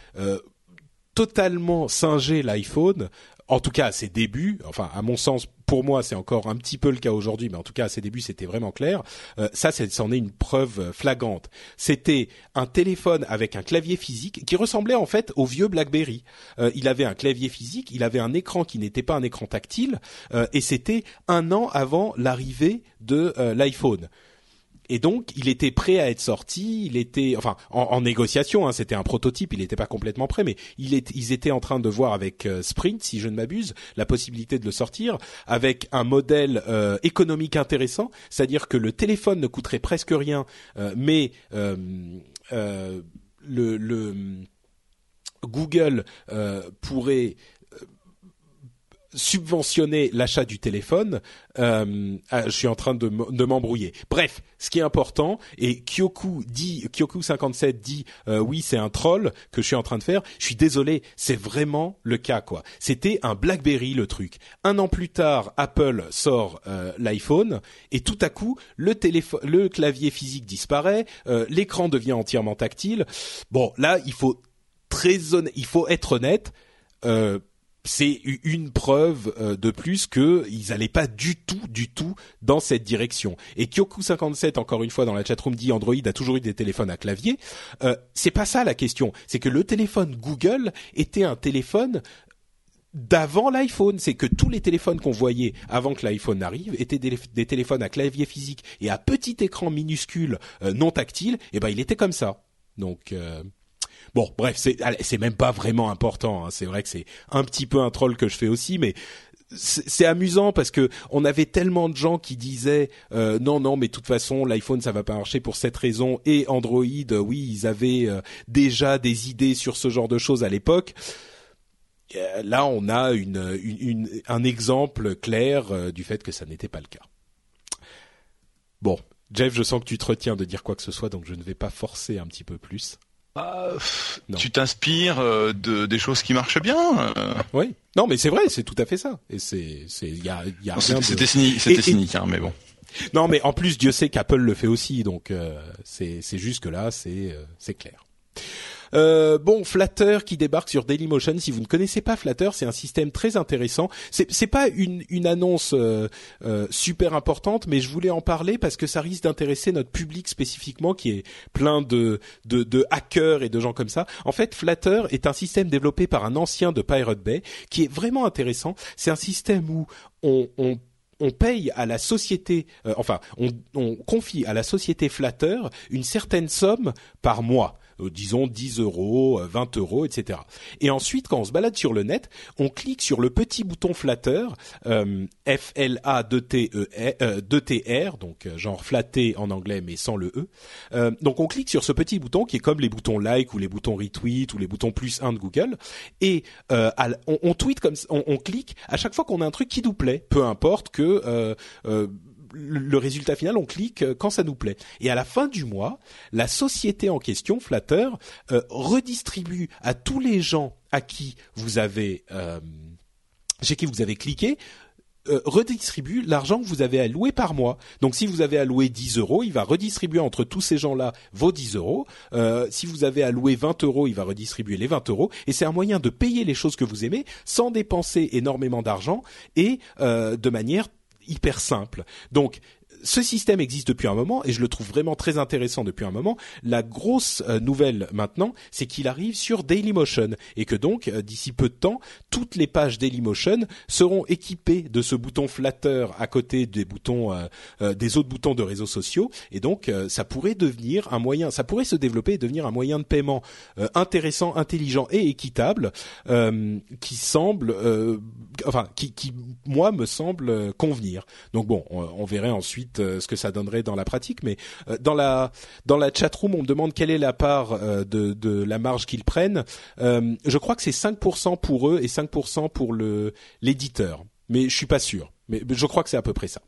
totalement singé l'iPhone, en tout cas à ses débuts, enfin à mon sens, pour moi c'est encore un petit peu le cas aujourd'hui, mais en tout cas à ses débuts c'était vraiment clair. Euh, ça, c'en est une preuve flagrante. C'était un téléphone avec un clavier physique qui ressemblait en fait au vieux BlackBerry. Euh, il avait un clavier physique, il avait un écran qui n'était pas un écran tactile, euh, et c'était un an avant l'arrivée de l'iPhone et donc il était prêt à être sorti, il était enfin en, négociation, hein, c'était un prototype, il n'était pas complètement prêt, mais il est, ils étaient en train de voir avec euh, Sprint, si je ne m'abuse, la possibilité de le sortir avec un modèle euh, économique intéressant, c'est-à-dire que le téléphone ne coûterait presque rien, euh, mais le, le Google pourrait subventionner l'achat du téléphone, euh, ah, je suis en train de, m'embrouiller. Bref, ce qui est important, et Kyoku dit, Kyoku 57 dit, euh, oui, c'est un troll que je suis en train de faire. Je suis désolé, c'est vraiment le cas, quoi. C'était un BlackBerry le truc. Un an plus tard, Apple sort euh, l'iPhone, et tout à coup, le téléphone, le clavier physique disparaît, l'écran devient entièrement tactile. Bon, là, il faut très honnête, il faut être honnête. C'est une preuve euh, de plus qu'ils n'allaient pas du tout, du tout dans cette direction. Et Kyoku57, encore une fois dans la chatroom, dit Android a toujours eu des téléphones à clavier. Euh, c'est pas ça la question. C'est que le téléphone Google était un téléphone d'avant l'iPhone. C'est que tous les téléphones qu'on voyait avant que l'iPhone arrive étaient des, téléphones à clavier physique et à petit écran minuscule euh, non tactile. Et eh ben il était comme ça. Donc euh, Bon, bref, c'est c'est même pas vraiment important. Hein. C'est vrai que c'est un petit peu un troll que je fais aussi, mais c'est amusant parce que on avait tellement de gens qui disaient euh, non non mais de toute façon l'iPhone ça va pas marcher pour cette raison et Android euh, oui ils avaient euh, déjà des idées sur ce genre de choses à l'époque là on a une, une, un exemple clair du fait que ça n'était pas le cas Bon, Jeff, je sens que tu te retiens de dire quoi que ce soit, donc je ne vais pas forcer un petit peu plus. Bah, tu t'inspires euh, de des choses qui marchent bien. Euh. Oui. Non, mais c'est vrai, c'est tout à fait ça. Et c'est, c'est, il y a, y a C'était cynique, c'était cynique, hein, mais bon. Non, mais en plus, Dieu sait qu'Apple le fait aussi, donc euh, c'est, c'est juste que là, c'est, c'est clair. Euh, bon, Flutter qui débarque sur Dailymotion. Si vous ne connaissez pas Flutter, c'est un système très intéressant. C'est, c'est pas une, une annonce euh, euh, super importante, mais je voulais en parler parce que ça risque d'intéresser notre public spécifiquement, qui est plein de, de, de hackers et de gens comme ça. En fait, Flutter est un système développé par un ancien de Pirate Bay, qui est vraiment intéressant. C'est un système où on, on on paye à la société, enfin, on, on, confie à la société Flutter une certaine somme par mois. Euh, disons 10 euros, 20 euh, euros, etc. Et ensuite, quand on se balade sur le net, on clique sur le petit bouton flatteur, euh, F L A D T E euh, T R, donc genre flatter en anglais mais sans le E. donc on clique sur ce petit bouton qui est comme les boutons like ou les boutons retweet ou les boutons plus 1 de Google et on, on, tweet comme on, on, clique à chaque fois qu'on a un truc qui nous plaît, peu importe que le résultat final, on clique euh, quand ça nous plaît. Et à la fin du mois, la société en question, Flatter, euh, redistribue à tous les gens à qui vous avez euh, chez qui vous avez cliqué redistribue l'argent que vous avez alloué par mois. Donc si vous avez alloué 10 euros, il va redistribuer entre tous ces gens-là vos 10 euros. si vous avez alloué 20 euros, il va redistribuer les 20 euros. Et c'est un moyen de payer les choses que vous aimez sans dépenser énormément d'argent et de manière hyper simple. Donc ce système existe depuis un moment et je le trouve vraiment très intéressant depuis un moment. La grosse euh, nouvelle maintenant, c'est qu'il arrive sur Dailymotion et que donc euh, d'ici peu de temps, toutes les pages Dailymotion seront équipées de ce bouton flatteur à côté des boutons euh, des autres boutons de réseaux sociaux et donc ça pourrait devenir un moyen, ça pourrait se développer et devenir un moyen de paiement intéressant, intelligent et équitable qui semble enfin qui, qui moi me semble convenir. Donc bon, on, on verrait ensuite euh, ce que ça donnerait dans la pratique, mais euh, dans la dans la chatroom, on me demande quelle est la part euh, de, la marge qu'ils prennent. je crois que c'est 5% pour eux et 5% pour le l'éditeur, mais je suis pas sûr. Mais je crois que c'est à peu près ça.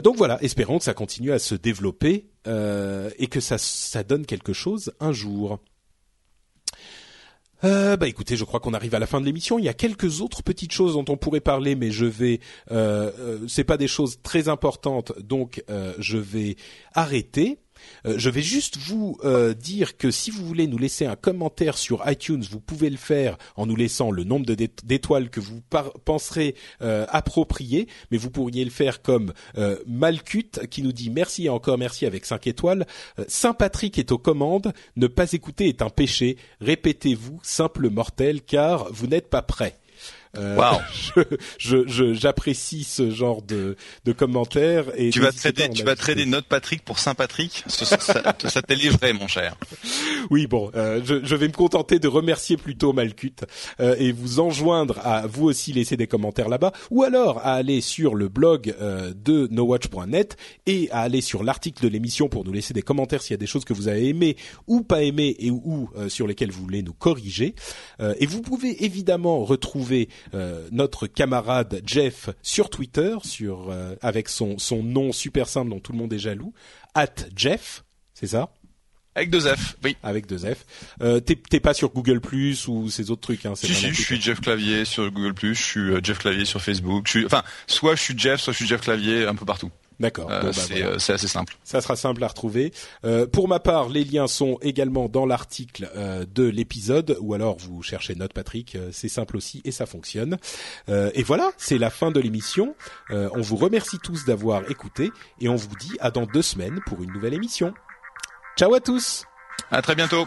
donc voilà, espérons que ça continue à se développer et que ça, ça donne quelque chose un jour. Euh, bah écoutez, je crois qu'on arrive à la fin de l'émission. Il y a quelques autres petites choses dont on pourrait parler, mais je vais. Euh, euh c'est pas des choses très importantes, donc euh, je vais arrêter. Euh, je vais juste vous euh, dire que si vous voulez nous laisser un commentaire sur iTunes, vous pouvez le faire en nous laissant le nombre d'étoiles que vous penserez euh, approprié, mais vous pourriez le faire comme Malcut qui nous dit merci et encore merci avec 5 étoiles. Saint Patrick est aux commandes, ne pas écouter est un péché, répétez-vous, simple mortel, car vous n'êtes pas prêt. Euh, wow. [LAUGHS] je, j'apprécie ce genre de, de commentaires et tu vas trader, tu vas trader notre Patrick pour Saint Patrick. Ça, ça, ça t'est livré, mon cher. [LAUGHS] Oui, bon, euh, je, je, vais me contenter de remercier plutôt Malcut euh, et vous enjoindre à vous aussi laisser des commentaires là-bas, ou alors à aller sur le blog euh, de nowatch.net et à aller sur l'article de l'émission pour nous laisser des commentaires s'il y a des choses que vous avez aimées ou pas aimées et ou sur lesquelles vous voulez nous corriger. et vous pouvez évidemment retrouver euh, notre camarade Jeff sur Twitter, sur euh, avec son son nom super simple dont tout le monde est jaloux, at Jeff, c'est ça? Avec deux F, oui. Avec deux F. Euh, T'es pas sur Google Plus ou ces autres trucs, hein Si si, je suis Jeff Clavier sur Google Plus, je suis euh, Jeff Clavier sur Facebook. Je suis, enfin, soit je suis Jeff, soit je suis Jeff Clavier, un peu partout. D'accord. Euh, bah, euh, c'est assez simple. Ça sera simple à retrouver. Euh, pour ma part, les liens sont également dans l'article de l'épisode, ou alors vous cherchez Note Patrick. c'est simple aussi et ça fonctionne. et voilà, c'est la fin de l'émission. on vous remercie tous d'avoir écouté et on vous dit à dans deux semaines pour une nouvelle émission. Ciao à tous. À très bientôt.